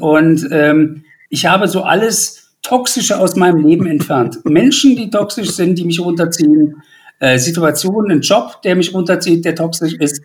Und ähm, ich habe so alles Toxische aus meinem Leben entfernt. Menschen, die toxisch sind, die mich runterziehen, äh, Situationen, ein Job, der mich runterzieht, der toxisch ist,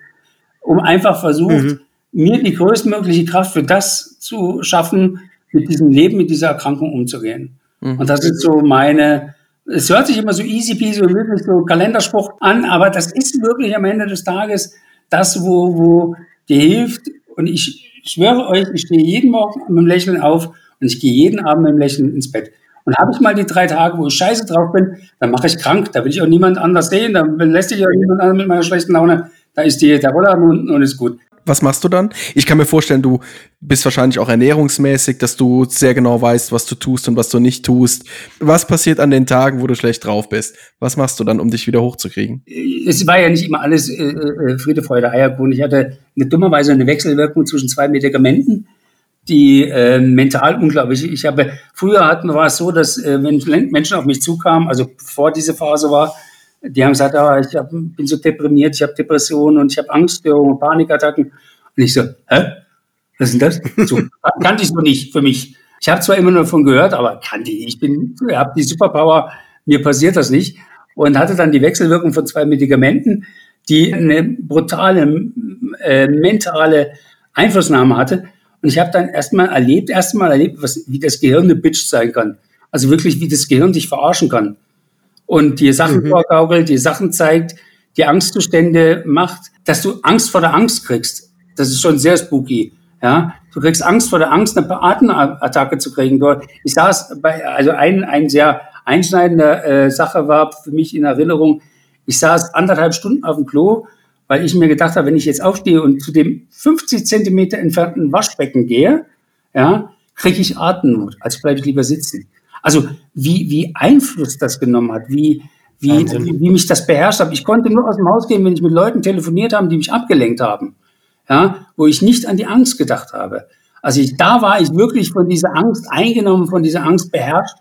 um einfach versucht, mhm. mir die größtmögliche Kraft für das zu schaffen, mit diesem Leben, mit dieser Erkrankung umzugehen. Mhm. Und das ist so meine, es hört sich immer so easy peasy und wirklich so Kalenderspruch an, aber das ist wirklich am Ende des Tages das, wo, wo dir hilft. Und ich schwöre euch, ich stehe jeden Morgen mit dem Lächeln auf und ich gehe jeden Abend mit dem Lächeln ins Bett. Und habe ich mal die drei Tage, wo ich scheiße drauf bin, dann mache ich krank. Da will ich auch niemand anders sehen. Da lässt sich auch niemand anders mit meiner schlechten Laune. Da ist die, der Roller unten und ist gut. Was machst du dann? Ich kann mir vorstellen, du bist wahrscheinlich auch ernährungsmäßig, dass du sehr genau weißt, was du tust und was du nicht tust. Was passiert an den Tagen, wo du schlecht drauf bist? Was machst du dann, um dich wieder hochzukriegen? Es war ja nicht immer alles äh, äh Friede, Freude, Eierkuchen. Ich hatte eine dummerweise eine Wechselwirkung zwischen zwei Medikamenten die äh, mental unglaublich. Ich habe früher hatten war es so, dass äh, wenn Menschen auf mich zukamen, also bevor diese Phase war, die haben gesagt, ah, ich hab, bin so deprimiert, ich habe Depressionen und ich habe Angststörungen, Panikattacken. Und ich so, hä? Was ist denn das? So, kannte ich so nicht für mich. Ich habe zwar immer nur davon gehört, aber kannte ich. Ich bin, habe die Superpower, mir passiert das nicht. Und hatte dann die Wechselwirkung von zwei Medikamenten, die eine brutale äh, mentale Einflussnahme hatte. Und ich habe dann erstmal erlebt, erstmal erlebt, was, wie das Gehirn eine Bitch sein kann. Also wirklich, wie das Gehirn dich verarschen kann. Und die Sachen mhm. vorgaukelt, die Sachen zeigt, die Angstzustände macht, dass du Angst vor der Angst kriegst. Das ist schon sehr spooky. Ja, du kriegst Angst vor der Angst, eine Atemattacke zu kriegen. Ich saß bei, also ein, ein sehr einschneidender äh, Sache war für mich in Erinnerung. Ich saß anderthalb Stunden auf dem Klo weil ich mir gedacht habe, wenn ich jetzt aufstehe und zu dem 50 Zentimeter entfernten Waschbecken gehe, ja, kriege ich Atemnot. Also bleibe ich lieber sitzen. Also wie, wie Einfluss das genommen hat, wie, wie, wie, wie mich das beherrscht hat. Ich konnte nur aus dem Haus gehen, wenn ich mit Leuten telefoniert habe, die mich abgelenkt haben, ja, wo ich nicht an die Angst gedacht habe. Also ich, da war ich wirklich von dieser Angst eingenommen, von dieser Angst beherrscht.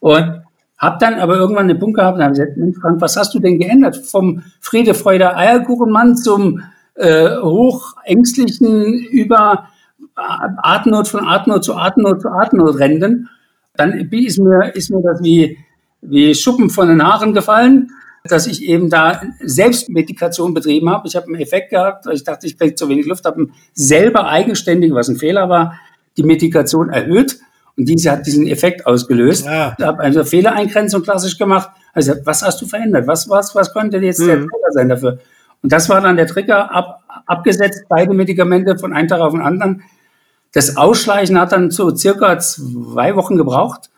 Und hab dann aber irgendwann einen Punkt gehabt und habe gesagt, Mensch, Frank, was hast du denn geändert? Vom Friede, Freude, Eierkuchenmann zum äh, hochängstlichen über Atemnot von Atemnot zu Atemnot zu Atemnot rennen. Dann ist mir, ist mir das wie, wie Schuppen von den Haaren gefallen, dass ich eben da Selbstmedikation betrieben habe. Ich habe einen Effekt gehabt, weil ich dachte, ich kriege zu wenig Luft, habe selber eigenständig, was ein Fehler war, die Medikation erhöht und diese hat diesen Effekt ausgelöst. Ja. Ich habe also Fehlereingrenzung klassisch gemacht. Also was hast du verändert? Was, was, was könnte jetzt mhm. der Trigger sein dafür? Und das war dann der Trigger, ab, abgesetzt, beide Medikamente von einem Tag auf den anderen. Das Ausschleichen hat dann so circa zwei Wochen gebraucht.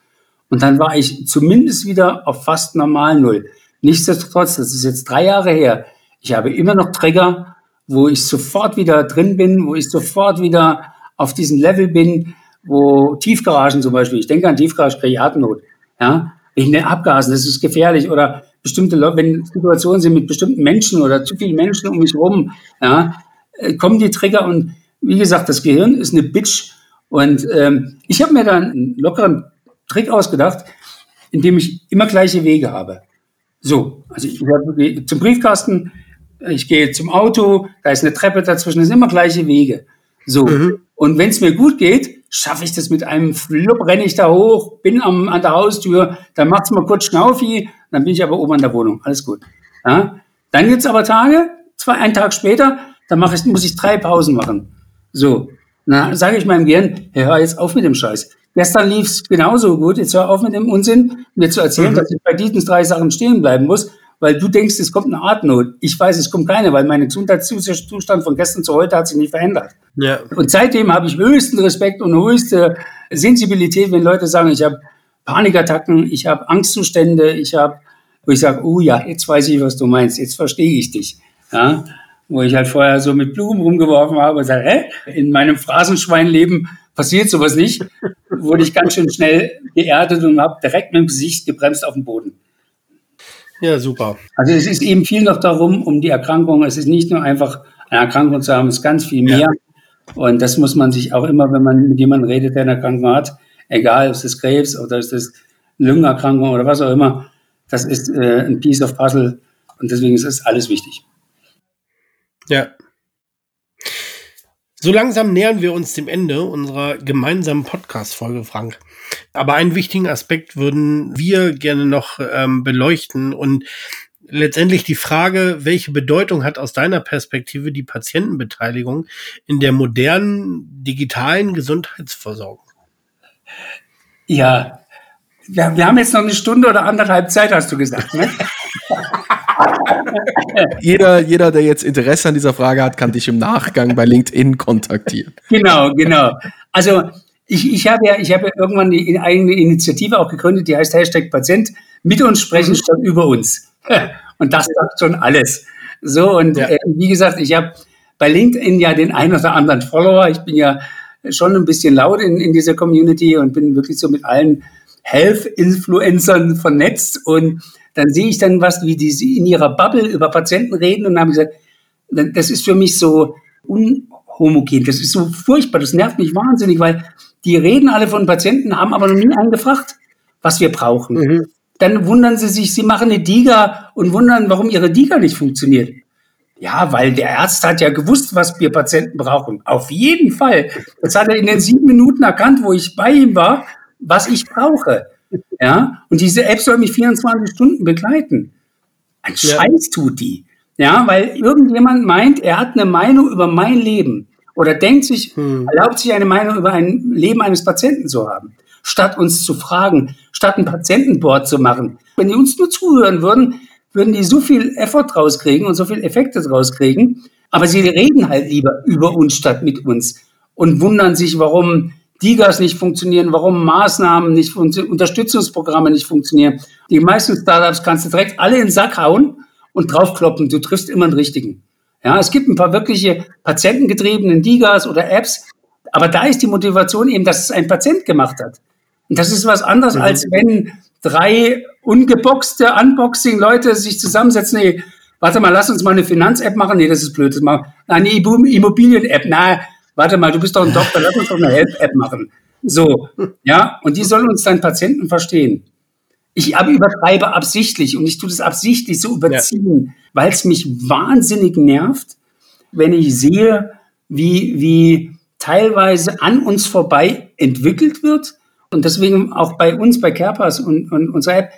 Und dann war ich zumindest wieder auf fast normal Null. Nichtsdestotrotz, das ist jetzt drei Jahre her. Ich habe immer noch Trigger, wo ich sofort wieder drin bin, wo ich sofort wieder auf diesem Level bin, wo Tiefgaragen zum Beispiel, ich denke an Tiefgaragen, kriege ich Atemnot, ja, wegen den Abgasen, das ist gefährlich oder bestimmte Leute, wenn Situationen sind mit bestimmten Menschen oder zu vielen Menschen um mich rum, ja, äh, kommen die Trigger und wie gesagt, das Gehirn ist eine Bitch und ähm, ich habe mir da einen lockeren Trick ausgedacht, indem ich immer gleiche Wege habe. So, also ich gehe zum Briefkasten, ich gehe zum Auto, da ist eine Treppe dazwischen, das sind immer gleiche Wege. So, mhm. und wenn es mir gut geht, schaffe ich das mit einem Flupp, renne ich da hoch, bin am, an der Haustür, dann macht's mal kurz Schnaufi, dann bin ich aber oben an der Wohnung. Alles gut. Ja? Dann gibt's aber Tage, zwei, einen Tag später, dann mache ich, muss ich drei Pausen machen. So. Na, sage ich meinem Gehirn, hör jetzt auf mit dem Scheiß. Gestern lief's genauso gut, jetzt hör auf mit dem Unsinn, mir zu erzählen, mhm. dass ich bei diesen drei Sachen stehen bleiben muss, weil du denkst, es kommt eine Atemnot. Ich weiß, es kommt keine, weil mein Gesundheitszustand von gestern zu heute hat sich nicht verändert. Ja. Und seitdem habe ich höchsten Respekt und höchste Sensibilität, wenn Leute sagen, ich habe Panikattacken, ich habe Angstzustände, ich habe, wo ich sage, oh ja, jetzt weiß ich, was du meinst, jetzt verstehe ich dich. Ja? Wo ich halt vorher so mit Blumen rumgeworfen habe und sage, hä? In meinem Phrasenschweinleben passiert sowas nicht, wurde ich ganz schön schnell geerdet und habe direkt mit dem Gesicht gebremst auf dem Boden. Ja, super. Also es ist eben viel noch darum, um die Erkrankung. Es ist nicht nur einfach eine Erkrankung zu haben, es ist ganz viel mehr. Ja. Und das muss man sich auch immer, wenn man mit jemandem redet, der eine Erkrankung hat, egal, ob es ist Krebs oder ist es Lungenerkrankung oder was auch immer, das ist äh, ein Piece of Puzzle und deswegen ist es alles wichtig. Ja. So langsam nähern wir uns dem Ende unserer gemeinsamen Podcast-Folge, Frank. Aber einen wichtigen Aspekt würden wir gerne noch ähm, beleuchten und letztendlich die Frage, welche Bedeutung hat aus deiner Perspektive die Patientenbeteiligung in der modernen digitalen Gesundheitsversorgung? Ja, wir, wir haben jetzt noch eine Stunde oder anderthalb Zeit, hast du gesagt. Ne? jeder, jeder, der jetzt Interesse an dieser Frage hat, kann dich im Nachgang bei LinkedIn kontaktieren. Genau, genau. Also ich, ich habe ja, ich habe ja irgendwann die eigene Initiative auch gegründet, die heißt Hashtag Patient, mit uns sprechen mhm. statt über uns. Und das sagt schon alles. So, und ja. äh, wie gesagt, ich habe bei LinkedIn ja den einen oder anderen Follower. Ich bin ja schon ein bisschen laut in, in dieser Community und bin wirklich so mit allen Health-Influencern vernetzt. Und dann sehe ich dann was, wie die in ihrer Bubble über Patienten reden und dann habe ich gesagt, das ist für mich so unhomogen, das ist so furchtbar, das nervt mich wahnsinnig, weil die reden alle von Patienten, haben aber noch nie einen gefragt, was wir brauchen. Mhm. Dann wundern sie sich, sie machen eine Diga und wundern, warum ihre Diga nicht funktioniert. Ja, weil der Arzt hat ja gewusst, was wir Patienten brauchen. Auf jeden Fall. Das hat er in den sieben Minuten erkannt, wo ich bei ihm war, was ich brauche. Ja, und diese App soll mich 24 Stunden begleiten. Ein ja. Scheiß tut die. Ja, weil irgendjemand meint, er hat eine Meinung über mein Leben oder denkt sich, hm. erlaubt sich eine Meinung über ein Leben eines Patienten zu haben, statt uns zu fragen, statt ein Patientenboard zu machen. Wenn die uns nur zuhören würden, würden die so viel Effort draus kriegen und so viel Effekte draus kriegen. Aber sie reden halt lieber über uns statt mit uns und wundern sich, warum Digas nicht funktionieren, warum Maßnahmen nicht funktionieren, Unterstützungsprogramme nicht funktionieren. Die meisten Startups kannst du direkt alle in den Sack hauen und draufkloppen. Du triffst immer den richtigen. Ja, es gibt ein paar wirkliche patientengetriebenen Digas oder Apps, aber da ist die Motivation eben, dass es ein Patient gemacht hat. Und das ist was anderes, mhm. als wenn drei ungeboxte Unboxing-Leute sich zusammensetzen. Nee, warte mal, lass uns mal eine Finanz-App machen. Nee, das ist blöd. Das ist mal eine Immobilien-App. Na, warte mal, du bist doch ein Doktor, lass uns doch eine Help-App machen. So, ja, und die sollen uns dann Patienten verstehen. Ich aber übertreibe absichtlich und ich tue das absichtlich so überziehen, ja. weil es mich wahnsinnig nervt, wenn ich sehe, wie, wie teilweise an uns vorbei entwickelt wird. Und deswegen auch bei uns, bei Kerpas und, und unserer App,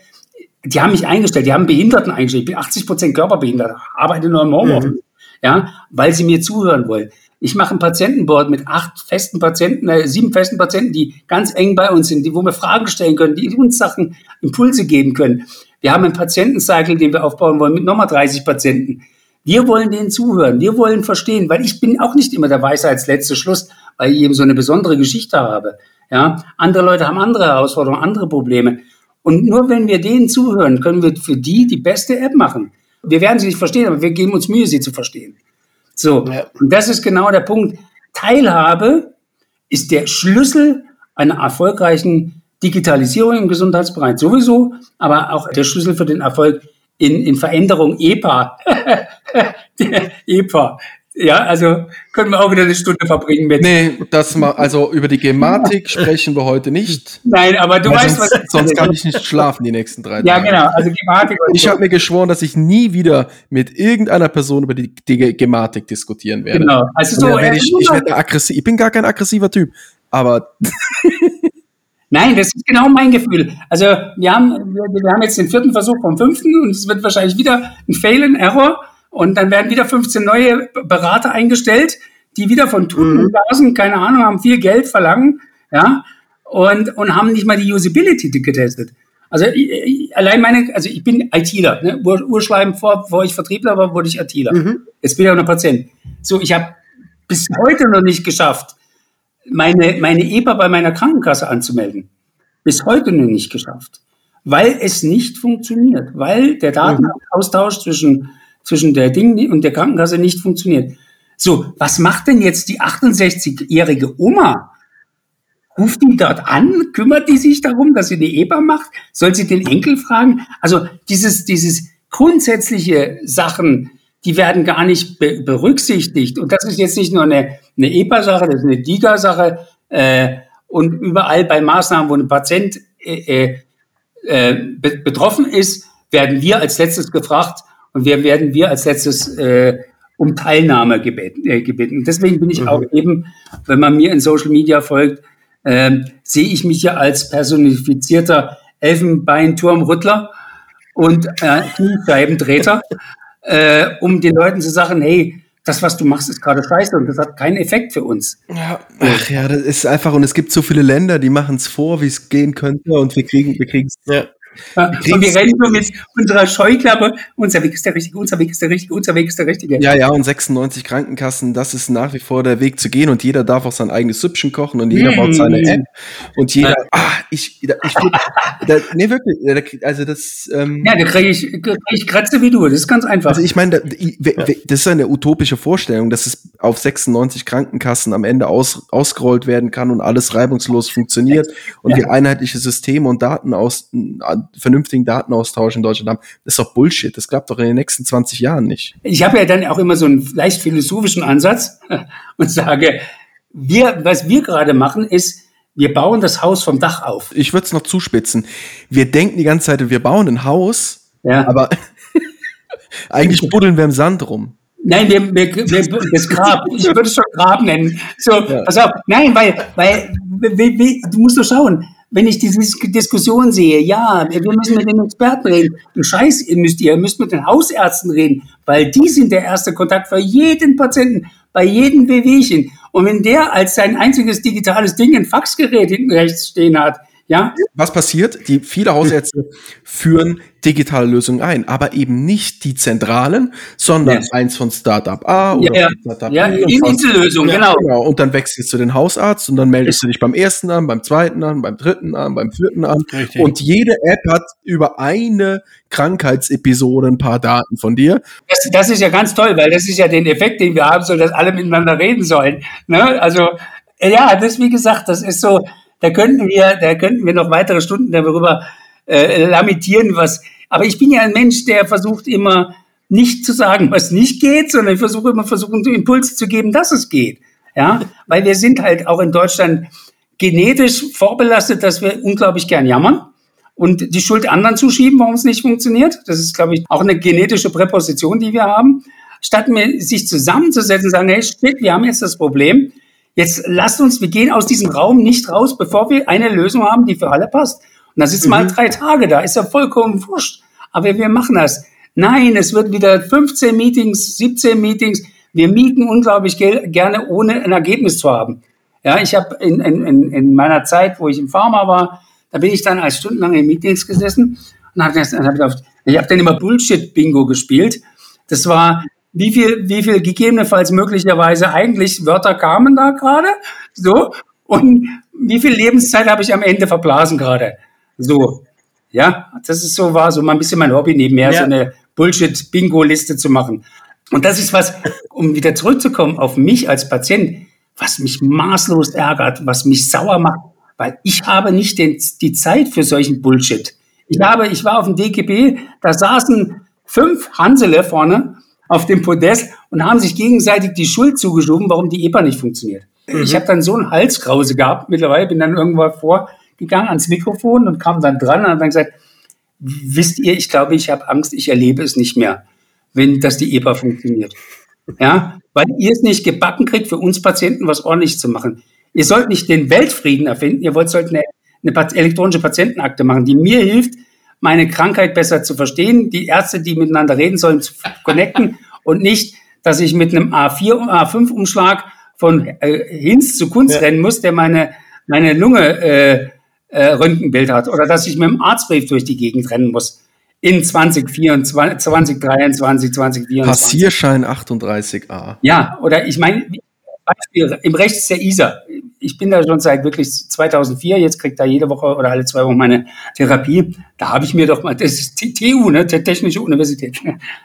die haben mich eingestellt, die haben Behinderten eingestellt. Ich bin 80 Prozent körperbehindert, arbeite nur im Homeoffice, mhm. ja, weil sie mir zuhören wollen. Ich mache ein Patientenboard mit acht festen Patienten, äh, sieben festen Patienten, die ganz eng bei uns sind, die, wo wir Fragen stellen können, die uns Sachen, Impulse geben können. Wir haben einen Patientencycle, den wir aufbauen wollen mit nochmal 30 Patienten. Wir wollen denen zuhören, wir wollen verstehen, weil ich bin auch nicht immer der Weisheitsletzte Schluss, weil ich eben so eine besondere Geschichte habe. Ja, andere Leute haben andere Herausforderungen, andere Probleme. Und nur wenn wir denen zuhören, können wir für die die beste App machen. Wir werden sie nicht verstehen, aber wir geben uns Mühe, sie zu verstehen. So, ja. und das ist genau der Punkt. Teilhabe ist der Schlüssel einer erfolgreichen Digitalisierung im Gesundheitsbereich sowieso, aber auch der Schlüssel für den Erfolg in, in Veränderung EPA. EPA. Ja, also können wir auch wieder eine Stunde verbringen mit. Nee, das mal, also über die Gematik sprechen wir heute nicht. Nein, aber du weißt, sonst, was. Sonst kann ich nicht schlafen die nächsten drei Tage. Ja, genau, also Gematik. Ich habe mir geschworen, dass ich nie wieder mit irgendeiner Person über die, die Gematik diskutieren werde. Genau. Also so, ja, ich, ich, werde aggressiv. Ich bin gar kein aggressiver Typ, aber. Nein, das ist genau mein Gefühl. Also wir haben, wir, wir haben jetzt den vierten Versuch vom fünften und es wird wahrscheinlich wieder ein Fail, ein Error. Und dann werden wieder 15 neue Berater eingestellt, die wieder von Tuten mhm. keine Ahnung, haben viel Geld verlangen, ja, und, und haben nicht mal die Usability getestet. Also ich, allein meine, also ich bin ITler, ne? Ur, Urschleim vor, bevor ich Vertriebler war, wurde ich ITler. Mhm. Jetzt bin ich auch noch Patient. So, ich habe bis heute noch nicht geschafft, meine, meine EPA bei meiner Krankenkasse anzumelden. Bis heute noch nicht geschafft. Weil es nicht funktioniert, weil der Datenaustausch zwischen zwischen der Ding und der Krankenkasse nicht funktioniert. So, was macht denn jetzt die 68-jährige Oma? Ruft die dort an? Kümmert die sich darum, dass sie eine EBA macht? Soll sie den Enkel fragen? Also dieses, dieses grundsätzliche Sachen, die werden gar nicht be berücksichtigt. Und das ist jetzt nicht nur eine, eine EPA-Sache, das ist eine DIGA-Sache. Äh, und überall bei Maßnahmen, wo ein Patient äh, äh, be betroffen ist, werden wir als letztes gefragt und wir werden wir als letztes äh, um Teilnahme gebeten. Äh, gebeten. Deswegen bin ich mhm. auch eben, wenn man mir in Social Media folgt, äh, sehe ich mich ja als personifizierter Elfenbeinturmrüttler und äh, Kniescheibendreher, äh, um den Leuten zu sagen, hey, das, was du machst, ist gerade scheiße und das hat keinen Effekt für uns. Ja, ach ja, das ist einfach, und es gibt so viele Länder, die machen es vor, wie es gehen könnte, und wir kriegen, wir kriegen es. Ja. Und wir rennen nur mit unserer Scheuklappe, unser Weg ist der richtige, unser Weg ist der richtige, unser Weg ist der richtige. Ja, ja, und 96 Krankenkassen, das ist nach wie vor der Weg zu gehen und jeder darf auch sein eigenes Süppchen kochen und jeder mmh. baut seine App und jeder, ah, ich, ich, ich da, nee, wirklich, also das, ähm, Ja, da kriege ich, krieg ich Kratze wie du, das ist ganz einfach. Also ich meine, das ist eine utopische Vorstellung, dass es auf 96 Krankenkassen am Ende aus, ausgerollt werden kann und alles reibungslos funktioniert und ja. wir einheitliche Systeme und Daten aus, vernünftigen Datenaustausch in Deutschland haben. Das ist doch Bullshit. Das klappt doch in den nächsten 20 Jahren nicht. Ich habe ja dann auch immer so einen leicht philosophischen Ansatz und sage, wir, was wir gerade machen, ist, wir bauen das Haus vom Dach auf. Ich würde es noch zuspitzen. Wir denken die ganze Zeit, wir bauen ein Haus, ja. aber eigentlich buddeln wir im Sand rum. Nein, wir, wir, wir, das Grab. Ich würde es schon Grab nennen. So, ja. pass auf. Nein, weil, weil, du musst doch schauen wenn ich diese Diskussion sehe, ja, wir müssen mit den Experten reden. Du Scheiß, ihr müsst, ihr müsst mit den Hausärzten reden, weil die sind der erste Kontakt für jeden Patienten, bei jedem Wehwehchen. Und wenn der als sein einziges digitales Ding ein Faxgerät hinten rechts stehen hat, ja. Was passiert? Die viele Hausärzte führen digitale Lösungen ein, aber eben nicht die zentralen, sondern yes. eins von Startup A oder ja, Startup ja, B. Ja, Insellösung, ja, genau. genau. Und dann wechselst du den Hausarzt und dann meldest du dich beim ersten an, beim zweiten an, beim dritten an, beim vierten an. Richtig. Und jede App hat über eine Krankheitsepisode ein paar Daten von dir. Das, das ist ja ganz toll, weil das ist ja den Effekt, den wir haben, so dass alle miteinander reden sollen. Ne? Also ja, das wie gesagt, das ist so, da könnten wir, da könnten wir noch weitere Stunden darüber äh, lamentieren, was. Aber ich bin ja ein Mensch, der versucht immer nicht zu sagen, was nicht geht, sondern ich versuche immer versuchen, Impulse zu geben, dass es geht. Ja, weil wir sind halt auch in Deutschland genetisch vorbelastet, dass wir unglaublich gern jammern und die Schuld anderen zuschieben, warum es nicht funktioniert. Das ist, glaube ich, auch eine genetische Präposition, die wir haben. Statt mir sich zusammenzusetzen und sagen, hey, shit, wir haben jetzt das Problem, Jetzt lasst uns, wir gehen aus diesem Raum nicht raus, bevor wir eine Lösung haben, die für alle passt. Und das ist mhm. mal drei Tage da, ist ja vollkommen wurscht. Aber wir machen das. Nein, es wird wieder 15 Meetings, 17 Meetings. Wir mieten unglaublich gerne, ohne ein Ergebnis zu haben. Ja, ich habe in, in, in meiner Zeit, wo ich im Pharma war, da bin ich dann als stundenlang in Meetings gesessen und habe hab ich hab dann immer Bullshit-Bingo gespielt. Das war, wie viel, wie viel gegebenenfalls möglicherweise eigentlich Wörter kamen da gerade, so, und wie viel Lebenszeit habe ich am Ende verblasen gerade, so. Ja, das ist so, war so mal ein bisschen mein Hobby nebenher, ja. so eine Bullshit-Bingo-Liste zu machen. Und das ist was, um wieder zurückzukommen auf mich als Patient, was mich maßlos ärgert, was mich sauer macht, weil ich habe nicht den, die Zeit für solchen Bullshit. Ich habe, ich war auf dem DGB, da saßen fünf Hansele vorne auf dem Podest und haben sich gegenseitig die Schuld zugeschoben, warum die EPA nicht funktioniert. Mhm. Ich habe dann so einen Halskrause gehabt. Mittlerweile bin dann irgendwann vorgegangen ans Mikrofon und kam dann dran und habe dann gesagt, wisst ihr, ich glaube, ich habe Angst, ich erlebe es nicht mehr, wenn das die EPA funktioniert. Ja, weil ihr es nicht gebacken kriegt, für uns Patienten was ordentlich zu machen. Ihr sollt nicht den Weltfrieden erfinden, ihr wollt sollt eine, eine elektronische Patientenakte machen, die mir hilft, meine Krankheit besser zu verstehen, die Ärzte, die miteinander reden sollen, zu connecten und nicht, dass ich mit einem A4, A5-Umschlag von äh, Hinz zu Kunst ja. rennen muss, der meine, meine Lunge äh, äh, Röntgenbild hat oder dass ich mit dem Arztbrief durch die Gegend rennen muss in 2024, 2023, 2024. Passierschein 38a. Ja, oder ich meine, Beispiel, im Recht ist der ISA. Ich bin da schon seit wirklich 2004, jetzt kriegt da jede Woche oder alle zwei Wochen meine Therapie. Da habe ich mir doch mal, das ist TU, ne, Technische Universität.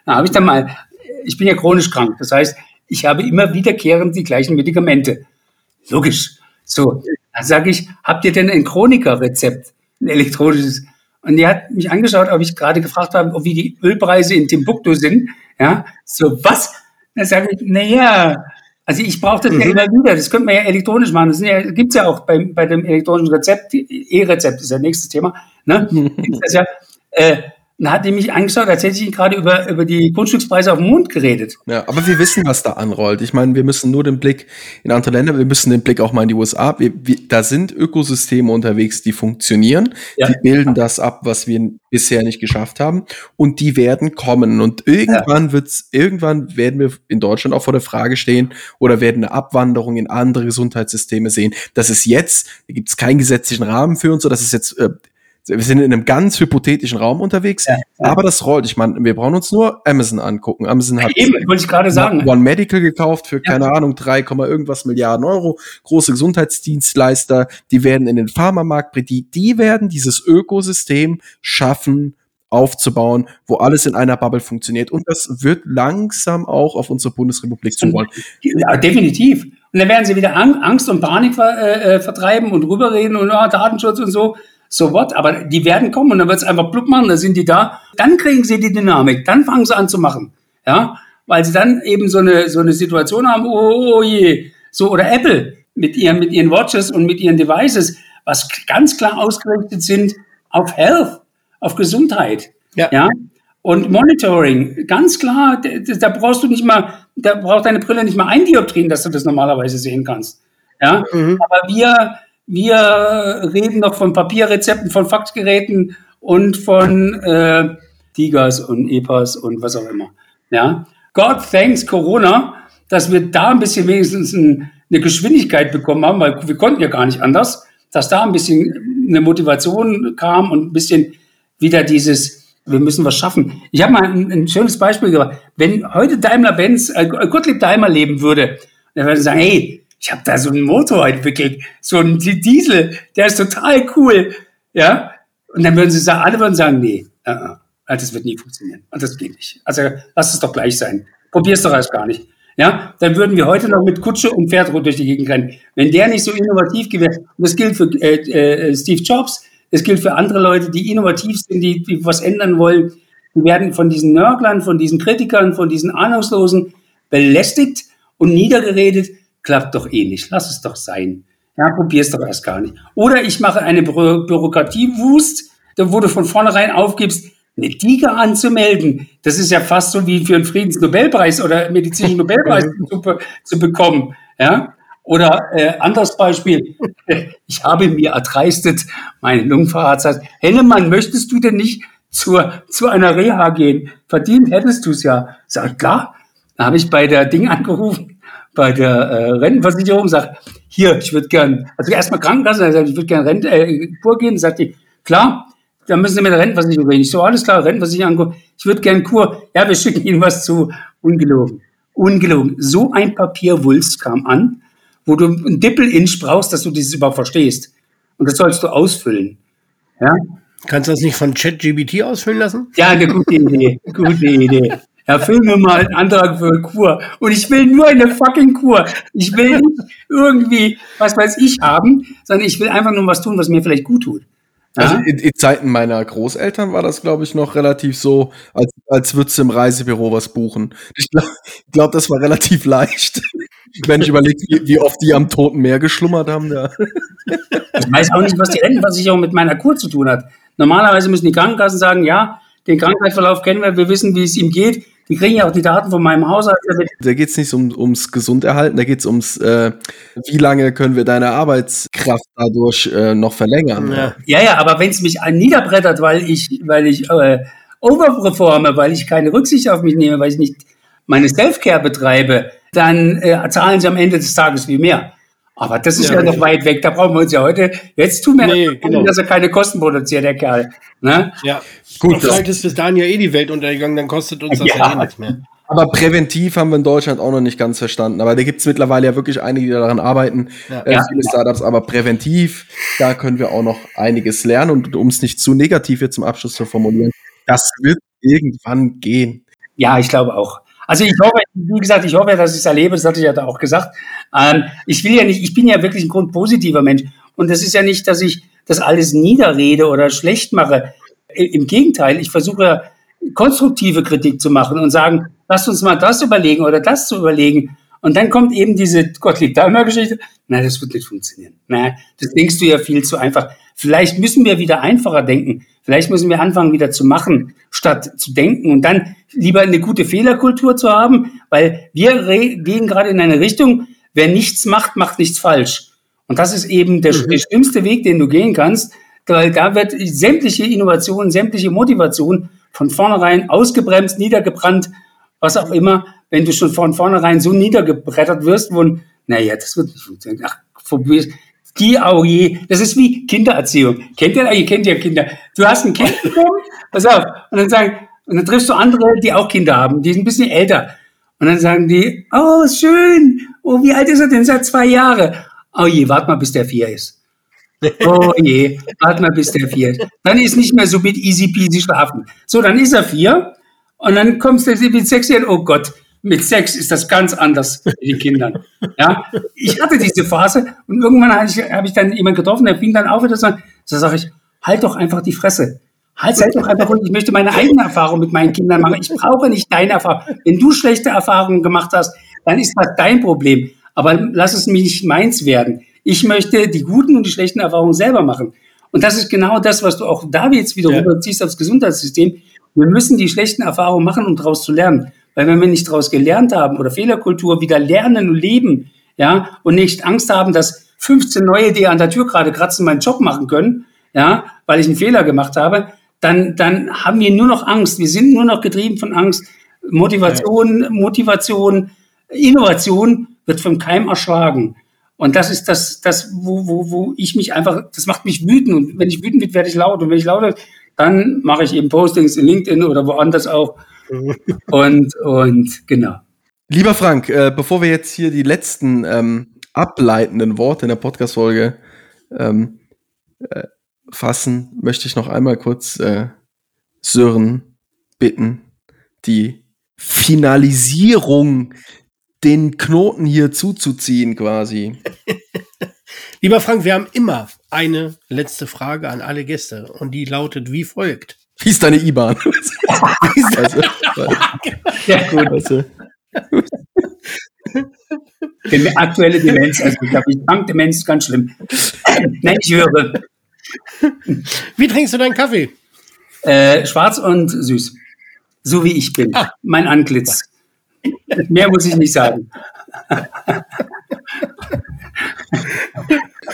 Da habe ich dann mal, ich bin ja chronisch krank, das heißt, ich habe immer wiederkehrend die gleichen Medikamente. Logisch. So, dann sage ich, habt ihr denn ein Chroniker-Rezept, ein elektronisches? Und die hat mich angeschaut, ob ich gerade gefragt habe, wie die Ölpreise in Timbuktu sind. Ja, so was? Da sage ich, na ja, also ich brauche das mhm. ja immer wieder. Das könnte man ja elektronisch machen. Das ja, gibt's ja auch bei, bei dem elektronischen Rezept. E-Rezept ist ja nächstes Thema. Ne? das ja, äh, dann hat die mich angeschaut, als hätte ich gerade über, über die Grundstückspreise auf dem Mond geredet. Ja, aber wir wissen, was da anrollt. Ich meine, wir müssen nur den Blick in andere Länder, wir müssen den Blick auch mal in die USA. Wir, wir, da sind Ökosysteme unterwegs, die funktionieren. Ja. Die bilden das ab, was wir bisher nicht geschafft haben. Und die werden kommen. Und irgendwann ja. wird's, irgendwann werden wir in Deutschland auch vor der Frage stehen oder werden eine Abwanderung in andere Gesundheitssysteme sehen. Das ist jetzt, da gibt es keinen gesetzlichen Rahmen für uns, so das ist jetzt äh, wir sind in einem ganz hypothetischen Raum unterwegs, ja, ja. aber das rollt. Ich meine, wir brauchen uns nur Amazon angucken. Amazon hat Eben, wollte ich gerade sagen. One Medical gekauft für, keine ja. Ahnung, 3, irgendwas Milliarden Euro. Große Gesundheitsdienstleister, die werden in den Pharmamarkt, die, die werden dieses Ökosystem schaffen, aufzubauen, wo alles in einer Bubble funktioniert. Und das wird langsam auch auf unsere Bundesrepublik zurollen. Ja, definitiv. Und dann werden sie wieder Angst und Panik ver, äh, äh, vertreiben und rüberreden und oh, Datenschutz und so so what, aber die werden kommen und dann wird es einfach blub machen, dann sind die da, dann kriegen sie die Dynamik, dann fangen sie an zu machen, ja, weil sie dann eben so eine, so eine Situation haben, oh, oh, oh je, so, oder Apple mit ihren, mit ihren Watches und mit ihren Devices, was ganz klar ausgerichtet sind auf Health, auf Gesundheit, ja, ja? Und Monitoring, ganz klar, da brauchst du nicht mal, da braucht deine Brille nicht mal ein Dioptrien, dass du das normalerweise sehen kannst. Ja, mhm. aber wir, wir reden noch von Papierrezepten, von Faxgeräten und von äh, Digas und EPAs und was auch immer. Ja, God thanks Corona, dass wir da ein bisschen wenigstens ein, eine Geschwindigkeit bekommen haben, weil wir konnten ja gar nicht anders, dass da ein bisschen eine Motivation kam und ein bisschen wieder dieses, wir müssen was schaffen. Ich habe mal ein, ein, schönes Beispiel gemacht. Wenn heute Daimler-Benz, äh, Gottlieb Daimler leben würde, dann würde er sagen, hey, ich habe da so einen Motor entwickelt, so einen Diesel, der ist total cool, ja. Und dann würden sie sagen, alle würden sagen, nee, uh -uh, das wird nie funktionieren. Und das geht nicht. Also lass es doch gleich sein. Probier's doch erst gar nicht. Ja, dann würden wir heute noch mit Kutsche und Pferd durch die Gegend rennen. Wenn der nicht so innovativ gewesen, und das gilt für äh, äh, Steve Jobs, das gilt für andere Leute, die innovativ sind, die, die was ändern wollen, die werden von diesen Nörglern, von diesen Kritikern, von diesen Ahnungslosen belästigt und niedergeredet, klappt doch eh nicht. Lass es doch sein. Ja, probier's doch erst gar nicht. Oder ich mache eine Bü Bürokratiewust, wo du von vornherein aufgibst, eine Tiger anzumelden. Das ist ja fast so wie für einen Friedensnobelpreis oder medizinischen Nobelpreis zu, zu, bekommen. Ja? Oder äh, anderes Beispiel. Ich habe mir erdreistet, meine Lungenfacharzt sagt, Hennemann, möchtest du denn nicht zur, zu einer Reha gehen? Verdient hättest du es ja. Sag klar. Da habe ich bei der Ding angerufen bei der äh, Rentenversicherung, sagt, hier, ich würde gern, also erstmal Krankenkasse, er sagt, ich würde gern Rente, äh, Kur gehen, sagt die, klar, dann müssen Sie mit der Rentenversicherung reden. Ich so, alles klar, Rentenversicherung, ich würde gern Kur, ja, wir schicken Ihnen was zu, ungelogen, ungelogen. So ein Papierwulst kam an, wo du ein Dippel-Inch brauchst, dass du dieses überhaupt verstehst. Und das sollst du ausfüllen. Ja? Kannst du das nicht von ChatGBT ausfüllen lassen? Ja, eine gute Idee. gute Idee erfüll mir mal einen Antrag für eine Kur. Und ich will nur eine fucking Kur. Ich will nicht irgendwie, was weiß ich, haben, sondern ich will einfach nur was tun, was mir vielleicht gut tut. Also in, in, Zeiten meiner Großeltern war das, glaube ich, noch relativ so, als, als würdest du im Reisebüro was buchen. Ich glaube, glaub, das war relativ leicht. Wenn ich überlege, wie, wie, oft die am Toten Meer geschlummert haben. Ja. Ich weiß auch nicht, was die Rentenversicherung mit meiner Kur zu tun hat. Normalerweise müssen die Krankenkassen sagen, ja, den Krankheitsverlauf kennen wir, wir wissen, wie es ihm geht. Die kriegen ja auch die Daten von meinem Haushalt. Da geht es nicht um, ums Gesunderhalten, da geht es ums, äh, wie lange können wir deine Arbeitskraft dadurch äh, noch verlängern. Ja, ja, ja aber wenn es mich niederbrettert, weil ich, weil ich äh, overperforme, weil ich keine Rücksicht auf mich nehme, weil ich nicht meine Self-Care betreibe, dann äh, zahlen sie am Ende des Tages viel mehr. Aber das ist ja, ja noch weit weg. Da brauchen wir uns ja heute. Jetzt tun wir, nee, genau. dass er keine Kosten produziert, der Kerl. Ne? Ja, gut. Und vielleicht ist bis dahin ja eh die Welt untergegangen, dann kostet uns das ja, ja eh nichts mehr. Aber präventiv haben wir in Deutschland auch noch nicht ganz verstanden. Aber da gibt es mittlerweile ja wirklich einige, die daran arbeiten, ja. äh, viele Startups. Aber präventiv, da können wir auch noch einiges lernen. Und um es nicht zu negativ jetzt zum Abschluss zu formulieren, das wird irgendwann gehen. Ja, ich glaube auch. Also ich hoffe, wie gesagt, ich hoffe, dass ich es erlebe, das hatte ich ja da auch gesagt. Ähm, ich will ja nicht, ich bin ja wirklich ein grundpositiver Mensch. Und das ist ja nicht, dass ich das alles niederrede oder schlecht mache. im Gegenteil, ich versuche konstruktive Kritik zu machen und sagen, lasst uns mal das überlegen oder das zu überlegen. Und dann kommt eben diese Gottlieb Daimler Geschichte. Nein, das wird nicht funktionieren. Nein, das denkst du ja viel zu einfach. Vielleicht müssen wir wieder einfacher denken. Vielleicht müssen wir anfangen, wieder zu machen, statt zu denken und dann lieber eine gute Fehlerkultur zu haben, weil wir gehen gerade in eine Richtung, wer nichts macht, macht nichts falsch. Und das ist eben der, mhm. der schlimmste Weg, den du gehen kannst, weil da wird sämtliche Innovation, sämtliche Motivation von vornherein ausgebremst, niedergebrannt, was auch immer, wenn du schon von vornherein so niedergebrettert wirst, wo, naja, das wird nicht funktionieren. Ach, probier's. Die, oh je, das ist wie Kindererziehung. Kennt ihr, ihr kennt ja Kinder. Du hast ein Kind bekommen, pass auf, und dann sagen, und dann triffst du andere, die auch Kinder haben, die sind ein bisschen älter. Und dann sagen die, oh, schön, oh, wie alt ist er denn? Seit zwei Jahre. Oh je, warte mal, bis der vier ist. Oh je, warte mal, bis der vier ist. Dann ist nicht mehr so mit easy peasy schlafen. So, dann ist er vier. Und dann kommst du mit sechs Jahren, oh Gott, mit sechs ist das ganz anders für die Kinder. Ja, ich hatte diese Phase und irgendwann habe ich, hab ich dann jemanden getroffen, der fing dann auf und so, so sage ich, halt doch einfach die Fresse. Halt, sei doch einfach ruhig. Ich möchte meine eigene Erfahrung mit meinen Kindern machen. Ich brauche nicht deine Erfahrung. Wenn du schlechte Erfahrungen gemacht hast, dann ist das dein Problem. Aber lass es mir nicht meins werden. Ich möchte die guten und die schlechten Erfahrungen selber machen. Und das ist genau das, was du auch da jetzt wieder ja. rüberziehst aufs Gesundheitssystem. Wir müssen die schlechten Erfahrungen machen, um daraus zu lernen. Weil wenn wir nicht daraus gelernt haben oder Fehlerkultur wieder lernen und leben, ja, und nicht Angst haben, dass 15 neue, die an der Tür gerade kratzen, meinen Job machen können, ja, weil ich einen Fehler gemacht habe, dann, dann haben wir nur noch Angst. Wir sind nur noch getrieben von Angst. Motivation, ja. Motivation, Innovation wird vom Keim erschlagen. Und das ist das, das wo, wo, wo ich mich einfach, das macht mich wütend. Und wenn ich wütend bin, werde ich laut. Und wenn ich laut werde, dann mache ich eben Postings in LinkedIn oder woanders auch. Und, und genau. Lieber Frank, äh, bevor wir jetzt hier die letzten ähm, ableitenden Worte in der Podcast-Folge ähm, äh, fassen, möchte ich noch einmal kurz äh, Sören bitten, die Finalisierung, den Knoten hier zuzuziehen quasi. Lieber Frank, wir haben immer eine letzte Frage an alle Gäste und die lautet wie folgt. Wie ist deine IBAN? also, ja, gut. Also. Aktuelle Demenz, also ich glaube, Bankdemenz ist ganz schlimm. Nein, ich höre. Wie trinkst du deinen Kaffee? Äh, schwarz und süß. So wie ich bin. Ah. Mein Antlitz. Mehr muss ich nicht sagen.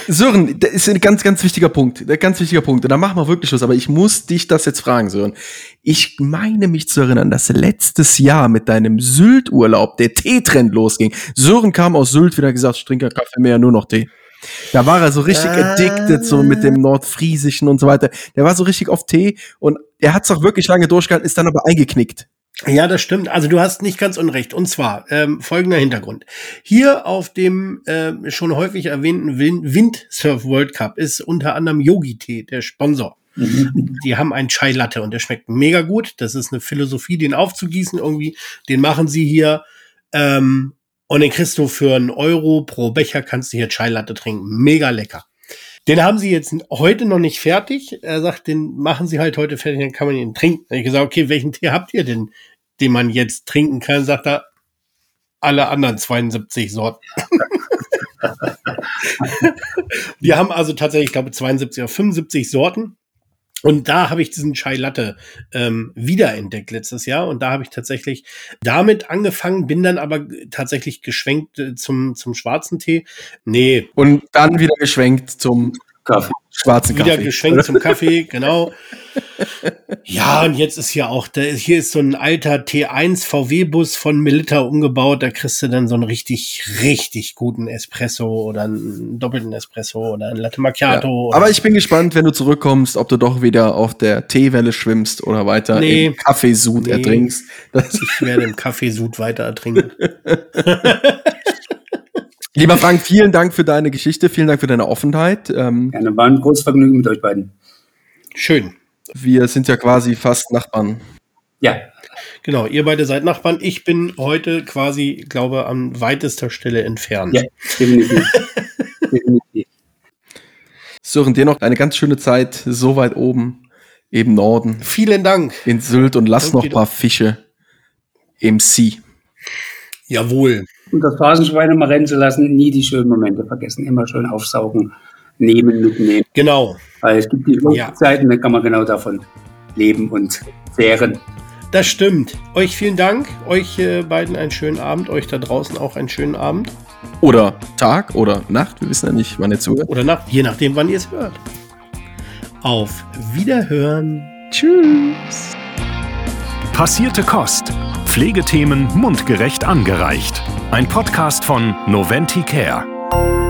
Sören, das ist ein ganz, ganz wichtiger Punkt. Ein ganz wichtiger Punkt. Und da machen wir wirklich was. Aber ich muss dich das jetzt fragen, Sören. Ich meine mich zu erinnern, dass letztes Jahr mit deinem Sylt-Urlaub der Teetrend losging. Sören kam aus Sylt wieder gesagt, ich trinke Kaffee mehr, nur noch Tee. Da war er so richtig äh. addicted, so mit dem Nordfriesischen und so weiter. Der war so richtig auf Tee und er hat es auch wirklich lange durchgehalten, ist dann aber eingeknickt. Ja, das stimmt. Also du hast nicht ganz unrecht. Und zwar ähm, folgender Hintergrund. Hier auf dem äh, schon häufig erwähnten Windsurf World Cup ist unter anderem Yogi Tee der Sponsor. Mhm. Die haben einen Chai Latte und der schmeckt mega gut. Das ist eine Philosophie, den aufzugießen irgendwie. Den machen sie hier. Ähm, und den kriegst du für einen Euro pro Becher kannst du hier Chai Latte trinken. Mega lecker. Den haben sie jetzt heute noch nicht fertig. Er sagt, den machen sie halt heute fertig, dann kann man ihn trinken. Dann ich gesagt, okay, welchen Tee habt ihr denn, den man jetzt trinken kann? Sagt er, alle anderen 72 Sorten. Wir haben also tatsächlich, ich glaube, 72 oder 75 Sorten. Und da habe ich diesen Chai Latte ähm, wiederentdeckt letztes Jahr. Und da habe ich tatsächlich damit angefangen, bin dann aber tatsächlich geschwenkt äh, zum, zum schwarzen Tee. Nee. Und dann wieder geschwenkt zum Kaffee. Schwarzen Wieder Kaffee. geschwenkt zum Kaffee, genau. Ja, und jetzt ist hier auch, da, hier ist so ein alter T1 VW-Bus von Melitta umgebaut. Da kriegst du dann so einen richtig, richtig guten Espresso oder einen doppelten Espresso oder einen Latte Macchiato. Ja, aber ich bin gespannt, wenn du zurückkommst, ob du doch wieder auf der Teewelle schwimmst oder weiter nee, im Kaffeesud nee, ertrinkst. Das ich werde im Kaffeesud weiter ertrinken. Lieber Frank, vielen Dank für deine Geschichte, vielen Dank für deine Offenheit. Ähm, Gerne, war ein großes Vergnügen mit euch beiden. Schön. Wir sind ja quasi fast Nachbarn. Ja. Genau, ihr beide seid Nachbarn. Ich bin heute quasi, glaube an weitester Stelle entfernt. Ja, definitiv. definitiv. Sören, dir noch eine ganz schöne Zeit so weit oben. im Norden, Vielen Dank. in Sylt und lass Danke noch ein paar Fische im See. Jawohl. Und das Phasenschwein mal rennen zu lassen, nie die schönen Momente vergessen. Immer schön aufsaugen, nehmen, mitnehmen. Genau. Weil es gibt die Ja. Zeiten, da kann man genau davon leben und zehren. Das stimmt. Euch vielen Dank. Euch äh, beiden einen schönen Abend. Euch da draußen auch einen schönen Abend. Oder Tag oder Nacht, wir wissen ja nicht, wann ihr zuhört. Oder Nacht, je nachdem, wann ihr es hört. Auf Wiederhören. Tschüss. Passierte Kost. Pflegethemen mundgerecht angereicht. Ein Podcast von Noventi Care.